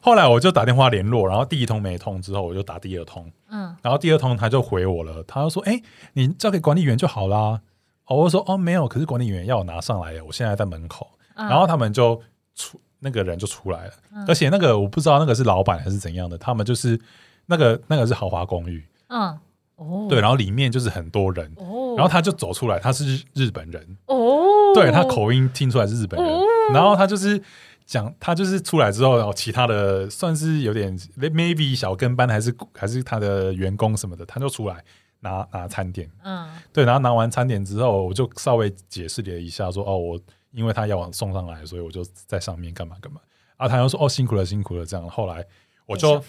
后来我就打电话联络，然后第一通没通之后，我就打第二通，嗯，然后第二通他就回我了，他就说：“哎、你交给管理员就好啦。”哦，我说：“哦，没有，可是管理员要我拿上来，我现在在门口。嗯。然后他们就出那个人就出来了，嗯。而且那个我不知道那个是老板还是怎样的，他们就是那个那个是豪华公寓，嗯，哦，对，然后里面就是很多人，哦，然后他就走出来，他是日日本人，哦，对他口音听出来是日本人，哦。然后他就是讲，他就是出来之后，然后其他的算是有点 maybe 小跟班还是还是他的员工什么的，他就出来拿拿餐点，嗯。对，然后拿完餐点之后，我就稍微解释了一下说，哦，我因为他要我送上来，所以我就在上面干嘛干嘛，啊，他又说哦辛苦了辛苦了这样，后来我就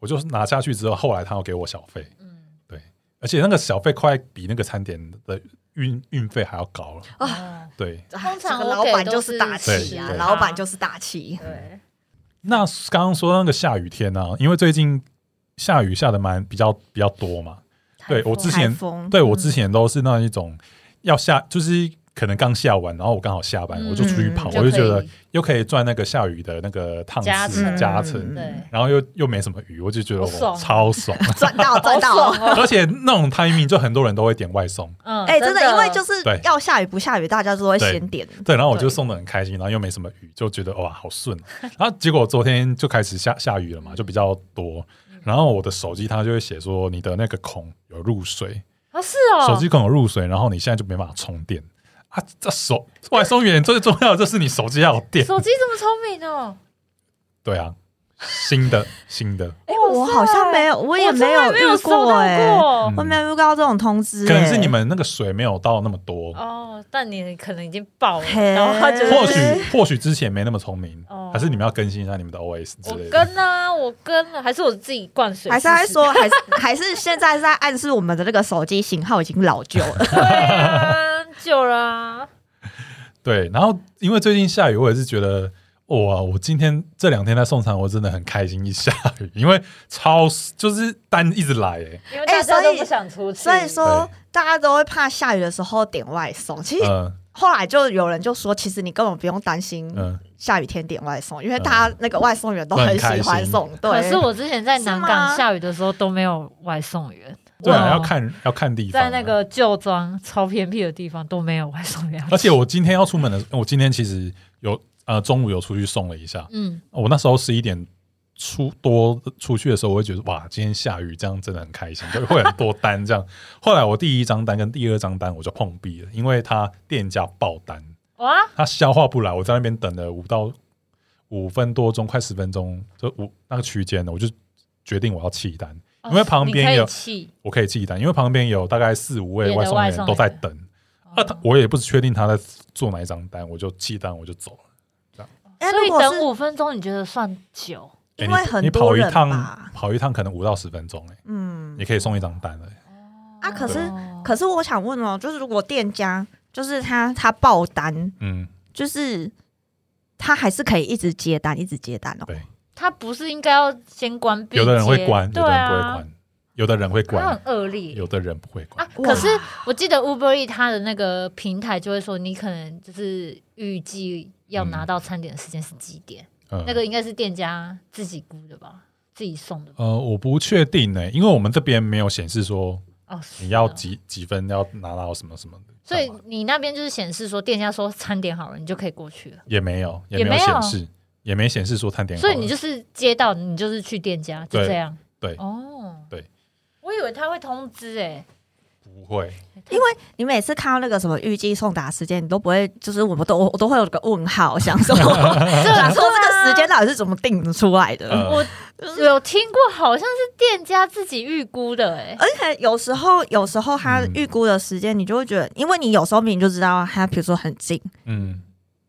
我就拿下去之后，后来他要给我小费，嗯。对，而且那个小费快比那个餐点的运运费还要高了，啊，对。哎通常老板就是大气啊，老板就是大气。对，那刚刚说那个下雨天呢、因为最近下雨下的蛮比较比较多嘛，对我之前对我之前都是那一种要下，就是可能刚下完，然后我刚好下班，嗯我就出去跑，就我就觉得以又可以赚那个下雨的那个烫刺加成加成，嗯对，然后又又没什么雨，我就觉得我爽。哇超爽，赚到赚到。而且那种 timing 就很多人都会点外送，嗯，哎，真的，因为就是对。要下雨不下雨，大家都会对。先点。对，然后我就对送的很开心，然后又没什么雨，就觉得哇好顺。然后结果昨天就开始下下雨了嘛，就比较多。然后我的手机它就会写说你的那个孔有入水，哦是哦，手机孔有入水，然后你现在就没办法充电啊。这手外送员最重要的就是你手机要有电。手机这么聪明哦，对啊，新的新的，哎我好像没有，我也没有遇过嗯我没有遇到这种通知。可能是哎你们那个水没有到那么多，哦，但你可能已经爆了，然后他就或许 或许之前没那么聪明哦，还是你们要更新一下你们的 OS 之类的。跟啊，我跟了，还是我自己灌水还？是在说，还是还是现在在暗示我们的那个手机型号已经老旧了。对啊，久了。啊，对，然后因为最近下雨，我也是觉得哇，我今天这两天在送餐，我真的很开心。一下雨，因为超就是单一直来，哎，因为哎所以大家都不想出去，所以说，大家都会怕下雨的时候点外送。其实嗯。后来就有人就说，其实你根本不用担心嗯，下雨天点外送，因为大家那个外送员都很喜欢送。对，可是我之前在南港下雨的时候都没有外送员，对啊，要看要看地方啊，在那个旧庄超偏僻的地方都没有外送员，而且我今天要出门的，我今天其实有呃中午有出去送了一下，嗯，我那时候十一点出多出去的时候，我会觉得哇，今天下雨，这样真的很开心，就会很多单这样。后来我第一张单跟第二张单我就碰壁了，因为他店家爆单，哇，他消化不来，我在那边等了五到五分多钟，快十分钟，就五那个区间呢，我就决定我要弃单，哦因为旁边有我可以弃单，因为旁边有大概四五位外送员都在等。啊，他我也不确定他在做哪一张单，我就弃单，我就走了。这样所以哎如果等五分钟你觉得算久？欸因为你你很多人跑一趟跑一趟可能五到十分钟，哎，嗯你可以送一张单了。啊，可是哦可是我想问哦，就是如果店家就是他他爆单，嗯，就是他还是可以一直接单，一直接单哦。对，他不是应该要先关闭？有的人会关，有的人不会啊，关，有的人会他关很，恶劣有的人不会关啊。。可是我记得 Uber E 它的那个平台就会说，你可能就是预计要拿到餐点的时间是几点？嗯那个应该是店家自己估的吧，自己送的吧？呃，我不确定呢，因为我们这边没有显示说哦，你要啊几几分要拿到什么什么的，所以你那边就是显示说店家说餐点好了，你就可以过去了。也没有，也没有显示，也没显示说探点。所以你就是接到，你就是去店家，就这样。对哦，对，我以为他会通知哎，不会，因为你每次看到那个什么预计送达时间，你都不会，就是我们都我都会有个问号，想说想这说这个时间到底是怎么定出来的？呃 我有听过，好像是店家自己预估的哎。而且有时候，有时候他嗯预估的时间，你就会觉得，因为你有时候明明就知道他，比如说很近，嗯，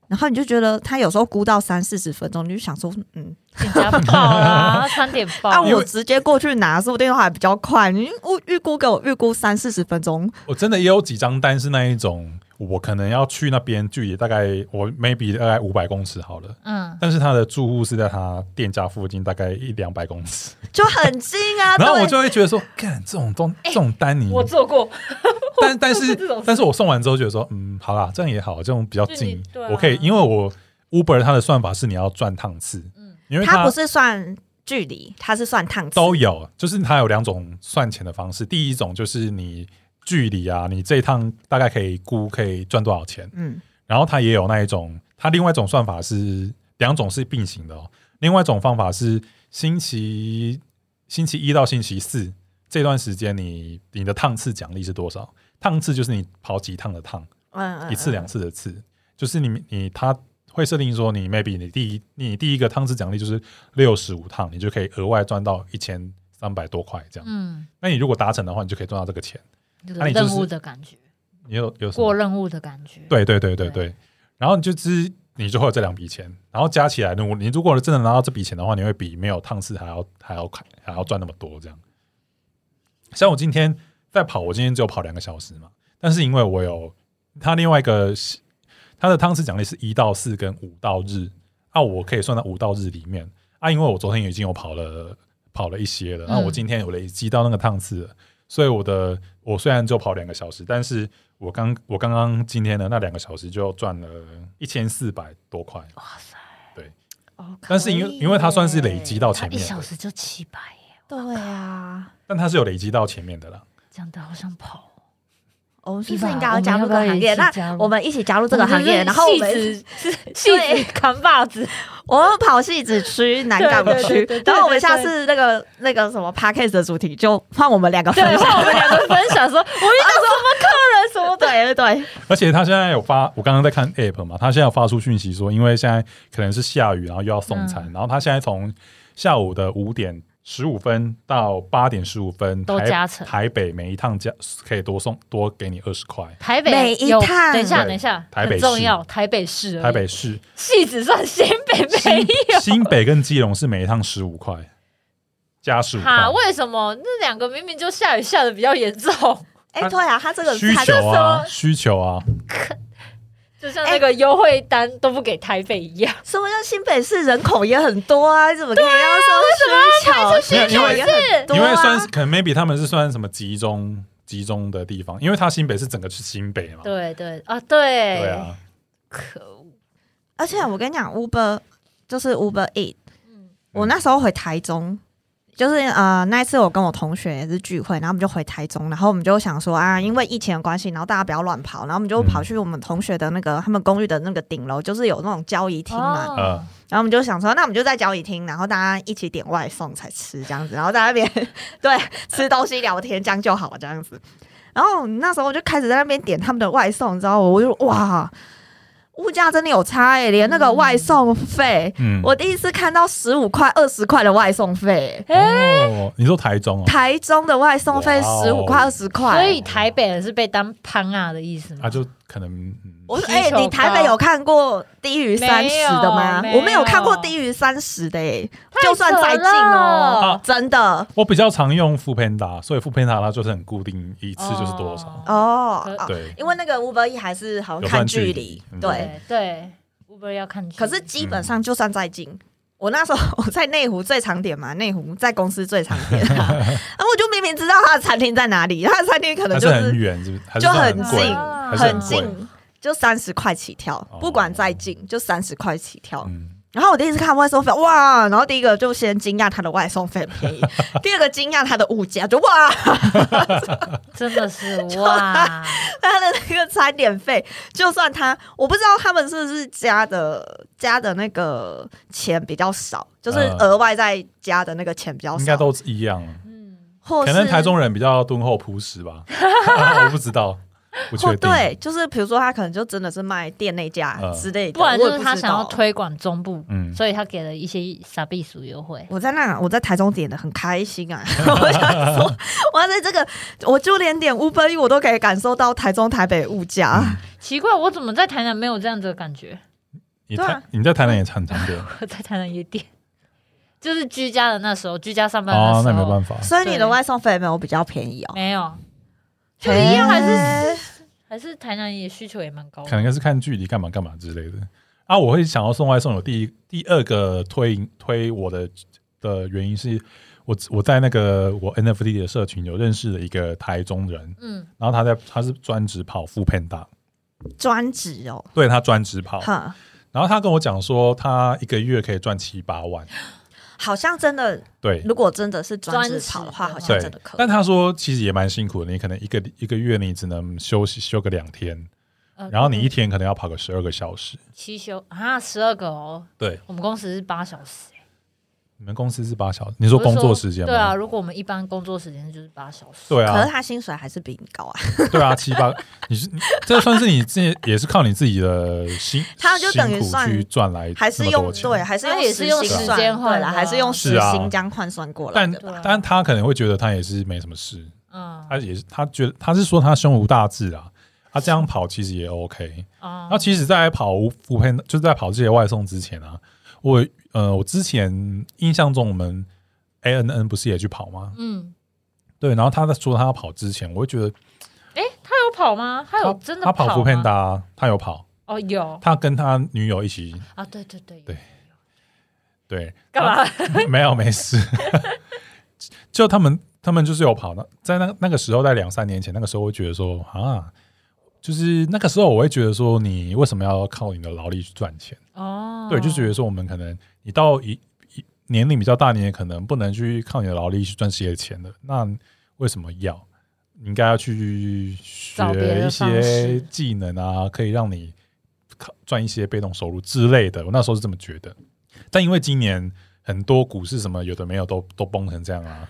然后你就觉得他有时候估到三四十分钟，你就想说，嗯，店家爆啊，三点爆 啊，我直接过去拿，说不定还比较快。你预预估给我预估三四十分钟，我真的也有几张单是那一种，我可能要去那边，距离大概我 maybe 大概五百公尺好了。嗯，但是他的住户是在他店家附近，大概一两百公尺，就很近啊。然后我就会觉得说，干这种东这种单你，我做过，但但是 但是我送完之后觉得说，嗯，好啦，这样也好，这种比较近我可以，因为我 Uber 它的算法是你要赚趟次，嗯。因为它不是算距离，它是算趟次。都有，就是它有两种算钱的方式，第一种就是你距离啊，你这一趟大概可以估可以赚多少钱，嗯，然后它也有那一种，它另外一种算法是两种是并行的哦。另外一种方法是星期星期一到星期四这段时间你，你的趟次奖励是多少？趟次就是你跑几趟的趟，嗯嗯一次两次的次，就是你你他会设定说你 maybe 你第一你第一个趟次奖励就是六十五趟，你就可以额外赚到一千三百多块这样。嗯，那你如果达成的话，你就可以赚到这个钱。就是任务的感觉，你有有过任务的感觉。对对对对对。对，然后你就知你就会有这两笔钱，然后加起来，如果你如果真的拿到这笔钱的话，你会比没有趟次还要还要快还要赚那么多这样。像我今天在跑，我今天只有跑两个小时嘛，但是因为我有它另外一个它的趟次奖励是一到四跟五到日，啊，我可以算到五到日里面啊，因为我昨天已经有跑了跑了一些了，然后我嗯今天有累积到那个趟次了，所以我的我虽然就跑两个小时，但是我刚我刚刚今天的那两个小时就赚了一千四百多块，哇塞，哦但是因为因为它算是累积到前面一，小时就七百耶，对啊，但它是有累积到前面的啦。讲的好想跑。我们是不是应该要加入这个行业？那我们一起加入这个行业，然后我们戏子 戏子扛把子，我们跑戏子区、南港区然后我们下次那个那个什么 podcast 的主题就换我们两个分对，享。换我们两个分享说，我遇到什么客人什么的，对对对，而且他现在有发，我刚刚在看 app 嘛，他现在有发出讯息说，因为现在可能是下雨，然后又要送餐，嗯。然后他现在从下午的五点十五分到八点十五分，台都加成。台北每一趟加可以多送多给你二十块，台北每一趟。等一下，等一下，台北重要，台北市，台北市、戏子算新北没有。新北跟基隆是每一趟十五块，加十五块。哈，，为什么？那两个明明就下雨下的比较严重？哎，对啊，他这个需求啊，需求啊，就像那个优惠单都不给台北一样。什么叫新北市人口也很多啊？你怎么可以要说需求？没有因为需求也很多啊因为算是可能 maybe 他们是算什么集中集中的地方，因为它新北是整个是新北嘛，对对啊，对，对啊，可恶。而且我跟你讲，Uber 就是 Uber E，嗯我那时候回台中，就是呃那一次我跟我同学也是聚会，然后我们就回台中，然后我们就想说啊，因为疫情的关系，然后大家不要乱跑，然后我们就跑去我们同学的那个他们公寓的那个顶楼，就是有那种交易厅嘛，哦然后我们就想说，那我们就在交易厅，然后大家一起点外送才吃这样子，然后在那边 对吃东西聊天，这样就好这样子。然后那时候我就开始在那边点他们的外送，你知道我？我就哇，物价真的有差哎、连那个外送费，嗯，我第一次看到十五块、二十块的外送费、哦，你说台中哦，台中的外送费十五块、二十块，所以台北人是被当潘啊的意思吗？啊，就可能嗯我说：“哎、你台北有看过低于三十的吗？我没有看过低于三十的、哎，就算再近哦了，真的。我比较常用副 Panda，所以副 Panda 它就是很固定，一次就是多少。哦对，因为那个 Uber E 还是好像看距离对。对。对，Uber 要看距离，可是基本上就算再近，我那时候我在内湖最常点嘛，内湖在公司最常点、啊，然后我就明明知道他的餐厅在哪里，他的餐厅可能就是很远，是不是？就很近，很。近，就三十块起跳，哦。不管再近就三十块起跳。嗯，然后我第一次看外送费，哇！然后第一个就先惊讶他的外送费很便宜，第二个惊讶他的物价，就哇，真的是 哇，它的那个餐点费，就算他，我不知道他们是不是加的加的那个钱比较少，就是嗯额外再加的那个钱比较少，应该都是一样，嗯，可能台中人比较敦厚朴实吧，我不知道，不确定。或对，就是比如说他可能就真的是卖店内价嗯之类的，不然就是他想要。推广中部，嗯，所以他给了一些傻避暑优惠。我在那，我在台中点的很开心啊！我想说，我在这个，我就连点 Uber E 我都可以感受到台中、台北物价。嗯奇怪，我怎么在台南没有这样子的感觉？你台对啊你在台南也常常点 我在台南也点，就是居家的那时候，居家上班的时候，那没办法。所以你的外送费没有比较便宜哦？没有，就一样还是嘿还是台南也需求也蛮高的。可能是看距离干嘛干嘛之类的。啊。我会想要送外送，有第一第二个推推我的的原因是我我在那个我 NFT 的社群有认识了一个台中人，嗯，然后他在他是专职跑副 Panda，专职哦，对他专职跑，哈，然后他跟我讲说他一个月可以赚七八万，好像真的，对。如果真的是专职跑的话，好像真的可，以但。他说其实也蛮辛苦的，你可能一个一个月你只能休息休个两天，呃然后你一天可能要跑个十二个小时。七休啊，十二个哦，对，我们公司是八小时。你们公司是八小时，你说工作时间吗？对啊，如果我们一般工作时间就是八小时。对啊。可是，他薪水还是比你高啊，对啊，七八，你是这算是你自己也是靠你自己的辛，他就等于辛苦算去赚来还是用对，还是也是用时时间换对啦，的啊。还是用时薪这样换算过来但但他可能会觉得他也是没什么事，嗯。他也是他觉得他是说他胸无大志啊，他这样跑其实也 OK。啊那其实，在跑扶贫就是在跑这些外送之前啊，我呃我之前印象中我们 A N N 不是也去跑吗？嗯，对，然后他在说他要跑之前，我会觉得哎，他有跑吗？他有他真的他跑扶贫吗达，他有跑，哦，有。他跟他女友一起啊，对对对，对。对，干嘛？没有没事，就他们他们就是有跑的，在那那个时候，在两三年前，那个时候我会觉得说啊，就是那个时候我会觉得说，你为什么要靠你的劳力去赚钱？哦，对，就觉得说我们可能你到一一年龄比较大，你也可能不能去靠你的劳力去赚这些钱的，那为什么要？你应该要去学一些技能啊，可以让你靠赚一些被动收入之类的。我那时候是这么觉得，但因为今年很多股市什么有的没有都都崩成这样啊，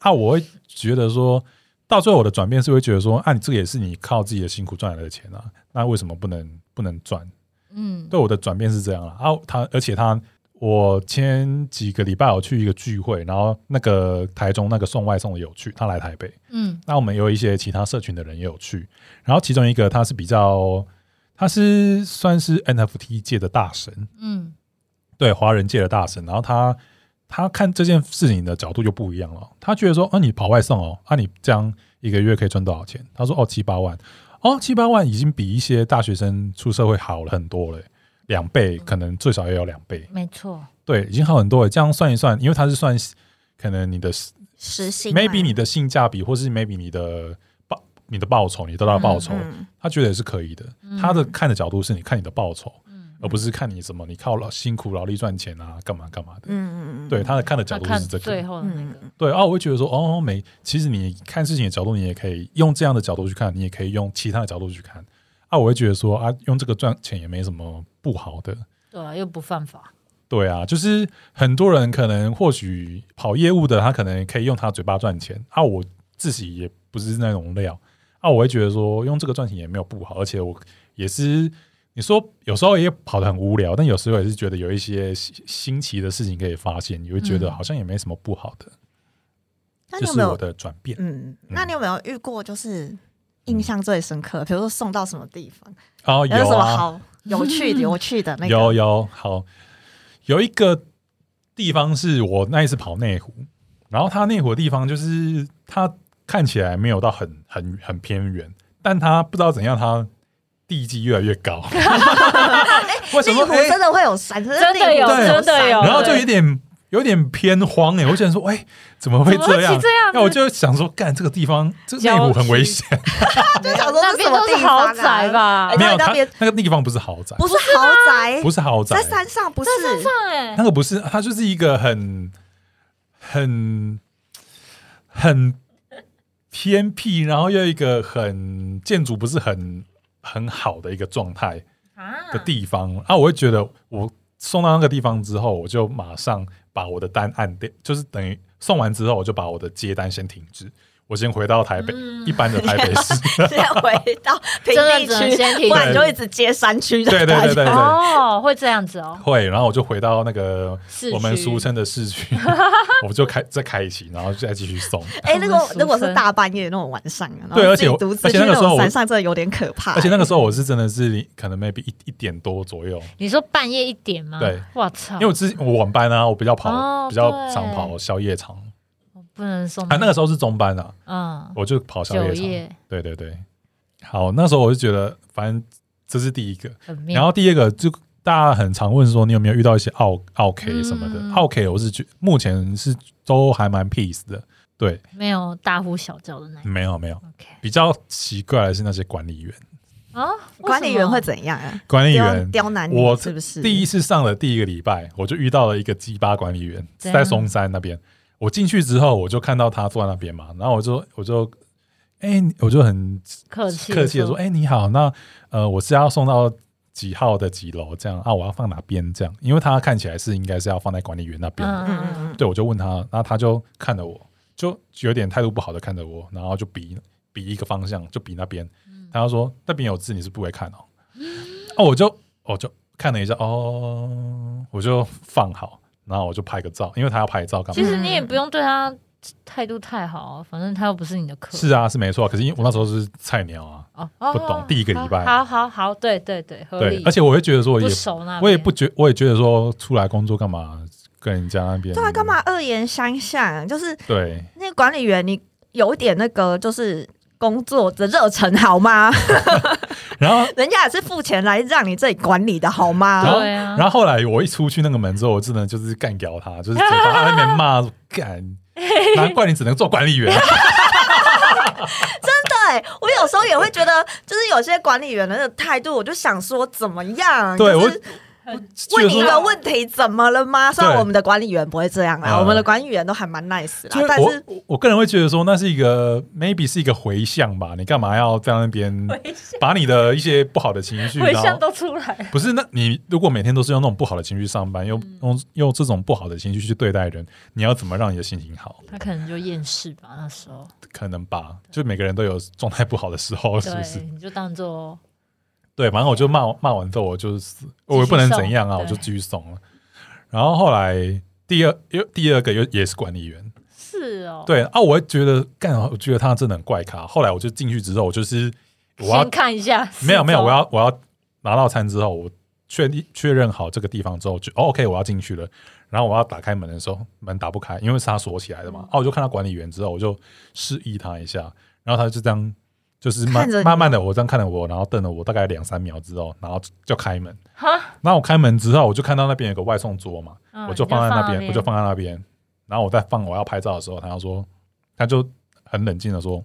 啊，我会觉得说到最后我的转变是会觉得说，啊，你这个也是你靠自己的辛苦赚来的钱啊，那为什么不能不能赚？嗯，对我的转变是这样了啊，他而且他，我前几个礼拜我去一个聚会，然后那个台中那个送外送的有去，他来台北，嗯。那我们有一些其他社群的人也有去，然后其中一个他是比较，他是算是 NFT 界的大神，嗯。对华人界的大神，然后他他看这件事情的角度就不一样了，他觉得说，啊，你跑外送哦，啊，你这样一个月可以赚多少钱？他说，哦，七八万，哦，七八万已经比一些大学生出社会好了很多了，两倍，可能最少也有两倍，没错，对，已经好很多了。这样算一算，因为他是算可能你的时薪嘛 maybe 你的性价比，或是 maybe 你的报你的报酬，你得到的报酬，嗯他觉得也是可以的。他的看的角度是你看你的报酬，嗯而不是看你什么你靠劳辛苦劳力赚钱啊，干嘛干嘛的。嗯嗯嗯，对他的看的角度是这最个，后的那个，嗯对啊，我会觉得说，哦，没，其实你看事情的角度，你也可以用这样的角度去看，你也可以用其他的角度去看。啊，我会觉得说，啊，用这个赚钱也没什么不好的。对啊，又不犯法，对啊，就是很多人可能或许跑业务的，他可能可以用他嘴巴赚钱啊。我自己也不是那种料啊，我会觉得说用这个赚钱也没有不好，而且我也是你说有时候也跑得很无聊，但有时候也是觉得有一些新新奇的事情可以发现，你会觉得嗯好像也没什么不好的，那你有没有这是我的转变。嗯？那你有没有遇过就是印象最深刻？比如说送到什么地方，哦，有什么好有趣的、有趣的那个？有有好，有一个地方是我那一次跑内湖，然后它内湖的地方就是它看起来没有到很很很偏远，但它不知道怎样，它地基越来越高。为什么？内湖哎真的会有山，真真的有对真的有然后就有点有点偏荒哎、我想说，哎、怎么会怎么会这样？这样那我就想说，干这个地方，这内湖很危险。就想说那边这什么都是豪地方啊宅？吧。哎？没有，那边那个地方不是豪宅，不是豪宅，不是豪宅。在，山上，不是？在山上哎那，个不是，它就是一个很很很偏僻，然后又一个很建筑不是很很好的一个状态啊。的地方。啊，我会觉得我送到那个地方之后，我就马上把我的单按掉，就是等于送完之后，我就把我的接单先停止。我先回到台北，嗯。一般的台北市。先回到平真的地区，不然你就一直接山区的对对对对对。哦，会这样子哦。会，然后我就回到那个我们俗称的市区，我就开再开一期，然后再继续送。哎，那个如果是大半夜那种晚上对而且而且那个时候山上，真的有点可怕。而且那个时候我是真的是可能 maybe 一一点多左右，你说半夜一点吗？对，我操，因为我之我晚班啊，我比较跑、哦比较对。常跑宵夜场。我不能送啊，那个时候是中班啊，嗯我就跑宵夜场。夜对对对，好，那时候我就觉得，反正这是第一个，然后第二个就大家很常问说，你有没有遇到一些奥奥 K 什么的？嗯奥 K 我是觉目前是都还蛮 peace 的，对，没有大呼小叫的那种。没有没有，OK 比较奇怪的是那些管理员，啊，管理员会怎样啊？管理员。刁难你我是不是？第一次上了第一个礼拜，我就遇到了一个鸡巴管理员，在松山那边。我进去之后，我就看到他坐在那边嘛，然后我就我就，哎、我就很客气客气的说，哎、你好，那呃，我是要送到几号的几楼这样啊？我要放哪边这样？因为他看起来是应该是要放在管理员那边。嗯嗯嗯嗯，对，我就问他，然后他就看着我，就有点态度不好的看着我，然后就比比一个方向，就比那边。他就说那边有字，你是不会看哦。哦，我就我就看了一下，哦，我就放好，然后我就拍个照，因为他要拍照干嘛？其实你也不用对他态度太好啊，反正他又不是你的客。是啊，是没错。可是因为我那时候是菜鸟啊，哦，哦不懂第一个礼拜好好好，对对对，合理。，对而且我会觉得说也不熟那，我也不觉，我也觉得说出来工作干嘛跟人家那边对啊，干嘛恶言相向？就是对，那个管理员，你有一点那个就是。工作的热忱好吗？然后 人家也是付钱来让你这里管理的好吗？然后对啊然后后来我一出去那个门之后，我真的就是干掉他，就是嘴巴在那边骂说干，难怪你只能做管理员。对我有时候也会觉得，就是有些管理员的那个态度，我就想说怎么样？对我就是问你一个问题，怎么了吗？虽然我们的管理员不会这样啊，嗯我们的管理员都还蛮 nice 就啦，但是我个人会觉得说，那是一个 maybe 是一个回向吧。你干嘛要在那边把你的一些不好的情绪，回向都出来。不是？那你如果每天都是用那种不好的情绪上班，用嗯用用这种不好的情绪去对待人，你要怎么让你的心情好？他可能就厌世吧，那时候。可能吧，就每个人都有状态不好的时候，是不是，？你就当做对，反正我就骂骂完之后，我就是我也不能怎样啊，我就继续送了。然后后来第二又第二个又也是管理员，是哦。，对啊，我会觉得干，我觉得他真的很怪咖。后来我就进去之后，我就是我要先看一下。没有没有，我要我要拿到餐之后，我确定确认好这个地方之后，就、哦、OK 我要进去了。然后我要打开门的时候，门打不开，因为是他锁起来的嘛。嗯啊，我就看到管理员之后，我就示意他一下，然后他就这样。就是慢慢慢的，我这样看着我，然后瞪了我大概两三秒之后，然后就开门。哈，然后我开门之后，我就看到那边有个外送桌嘛，嗯我就放在那边，你我就放在那边。然后我在放我要拍照的时候，他就说，他就很冷静的说：“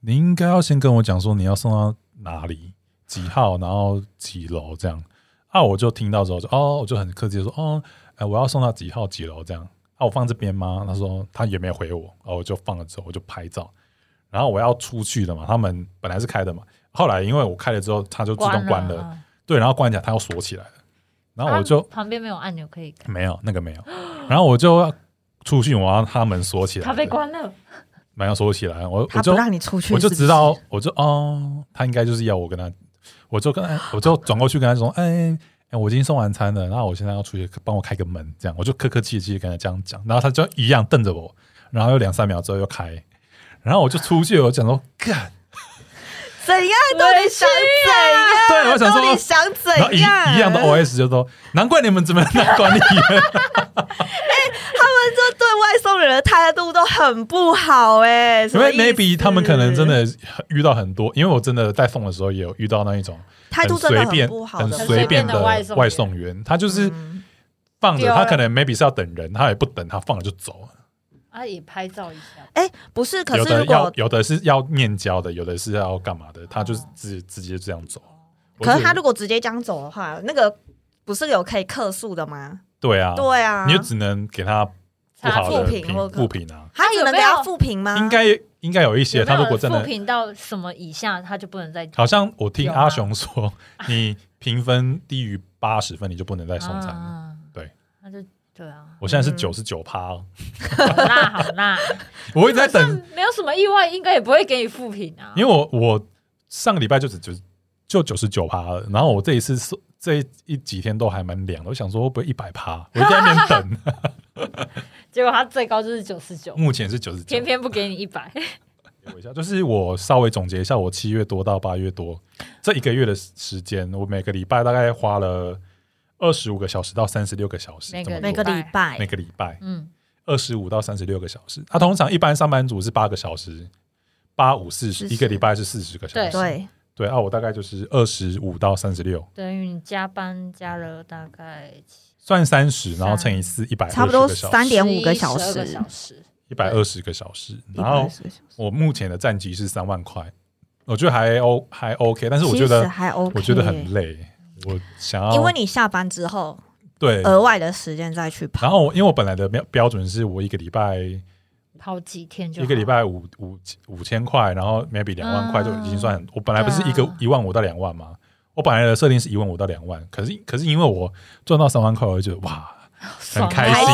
你应该要先跟我讲说你要送到哪里、几号，然后几楼这样。”啊，我就听到之后就哦，我就很客气的说：“哦，哎，我要送到几号几楼这样。”啊，我放这边吗？他说他也没回我，然后我就放了之后我就拍照。然后我要出去了嘛，他们本来是开的嘛，后来因为我开了之后，它就自动关了，了。对，然后关起来，它要锁起来了。然后我就、啊旁边没有按钮可以看，没有那个没有，然后我就要出去，我要他门锁起来，他被关了。门要锁起来，我我就让你出去，我就知道，我就哦，他应该就是要我跟他，我就跟他，我就转过去跟他说，哎、哎我已经送完餐了，然后我现在要出去，帮我开个门，这样我就客客气气跟他这样讲，然后他就一样瞪着我，然后有两三秒之后又开，然后我就出去，我讲说干，怎样？到底想怎样？对我想说你想怎样？一样的 OS 就说，难怪你们怎么当管理员。他们这对外送人的态度都很不好哎、因为 maybe 他们可能真的遇到很多，因为我真的在送的时候也有遇到那一种很态度真的随便、不好，很随便的很随便的外送员他就是嗯放着，他可能 maybe 是要等人，他也不等，他放了就走了。啊，也拍照一下。哎，不是，可有的是如有的是要面交的，有的是要干嘛的，他就是直直接这样走。可是他如果直接这样走的话，那个不是有可以客诉的吗？对啊，对啊，你就只能给他不好的复评或评复评啊，他有能给他复评吗？应该应该有一些，有有他如果真的复评到什么以下，他就不能再好像我听阿雄说，你评分低于八十分，你就不能再送餐了。啊对，啊，我现在是嗯九十九趴，哦好辣好辣。我一直在等，没有什么意外，应该也不会给你复评啊。因为我我上个礼拜就只就就九十九趴了，然后我这一次是这一几天都还蛮凉的，我想说会不会一百趴？我就在那边等，结果他最高就是九十九，目前是九十九偏。偏不给你一百。我一下，就是我稍微总结一下，我七月多到八月多这一个月的时间，我每个礼拜大概花了二十五个小时到三十六个小时，每个礼拜。每个礼拜。嗯，二十五到三十六个小时。他、通常一般上班族是八个小时，八五四十，40一个礼拜是四十个小时。对，对。啊，我大概就是二十五到三十六，等于你加班加了大概算三十，然后乘以四，一百差不多个小时，三点五个小11 12个时，小时。一百二十个小时。然后120个小时我目前的战绩是三万块，我觉得还 O 还 OK，但是我觉得还 OK，我觉得很累，我想要因为你下班之后对，额外的时间再去跑，然后因为我本来的标标准是我一个礼拜跑几天就好。一个礼拜五五五千块，然后 maybe 两万块就已经算很。我本来不是一个一万五到两万嘛，我本来的设定是一万五到两万，可是可是因为我赚到三万块，我就觉得哇，很开心。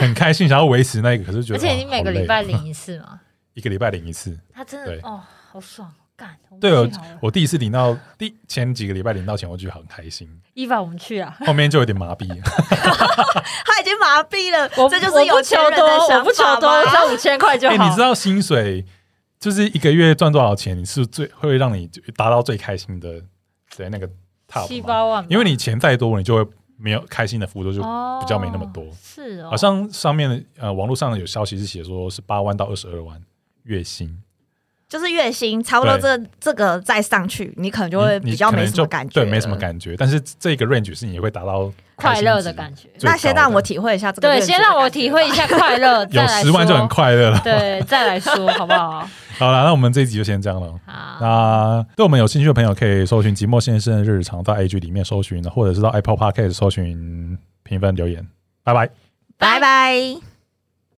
很开心，想要维持那个，可是觉得而且你每个礼拜领一次嘛，一个礼拜领一次。他真的哦，好爽，干！对我去好了我第一次领到第前几个礼拜领到钱，我就很开心，伊凡，我们去啊！后面就有点麻痹。他已经麻痹了，我这就是有钱人的我不求多，想我不求法多，吗只要五千块就哎、好。你知道薪水就是一个月赚多少钱？你是最会让你达到最开心的对那个 top？七八万，因为你钱再多，你就会没有开心的幅度就哦比较没那么多。是哦，好像上面的呃网络上有消息是写说是八万到二十二万月薪，就是月薪差不多这这个再上去，你可能就会比较没就什么感觉，对，没什么。感觉。但是这个 range 是你会达到快乐的感觉。那先让我体会一下这个对，先让我体会一下快乐，再有来十万就很。快乐了。对，再来说好不好？好了，那我们这一集就先这样了。好，那对我们有兴趣的朋友，可以搜寻“寂寞先生的日常”，到 A G 里面搜寻，或者是到 Apple Podcast 搜寻评分留言。拜拜。拜拜。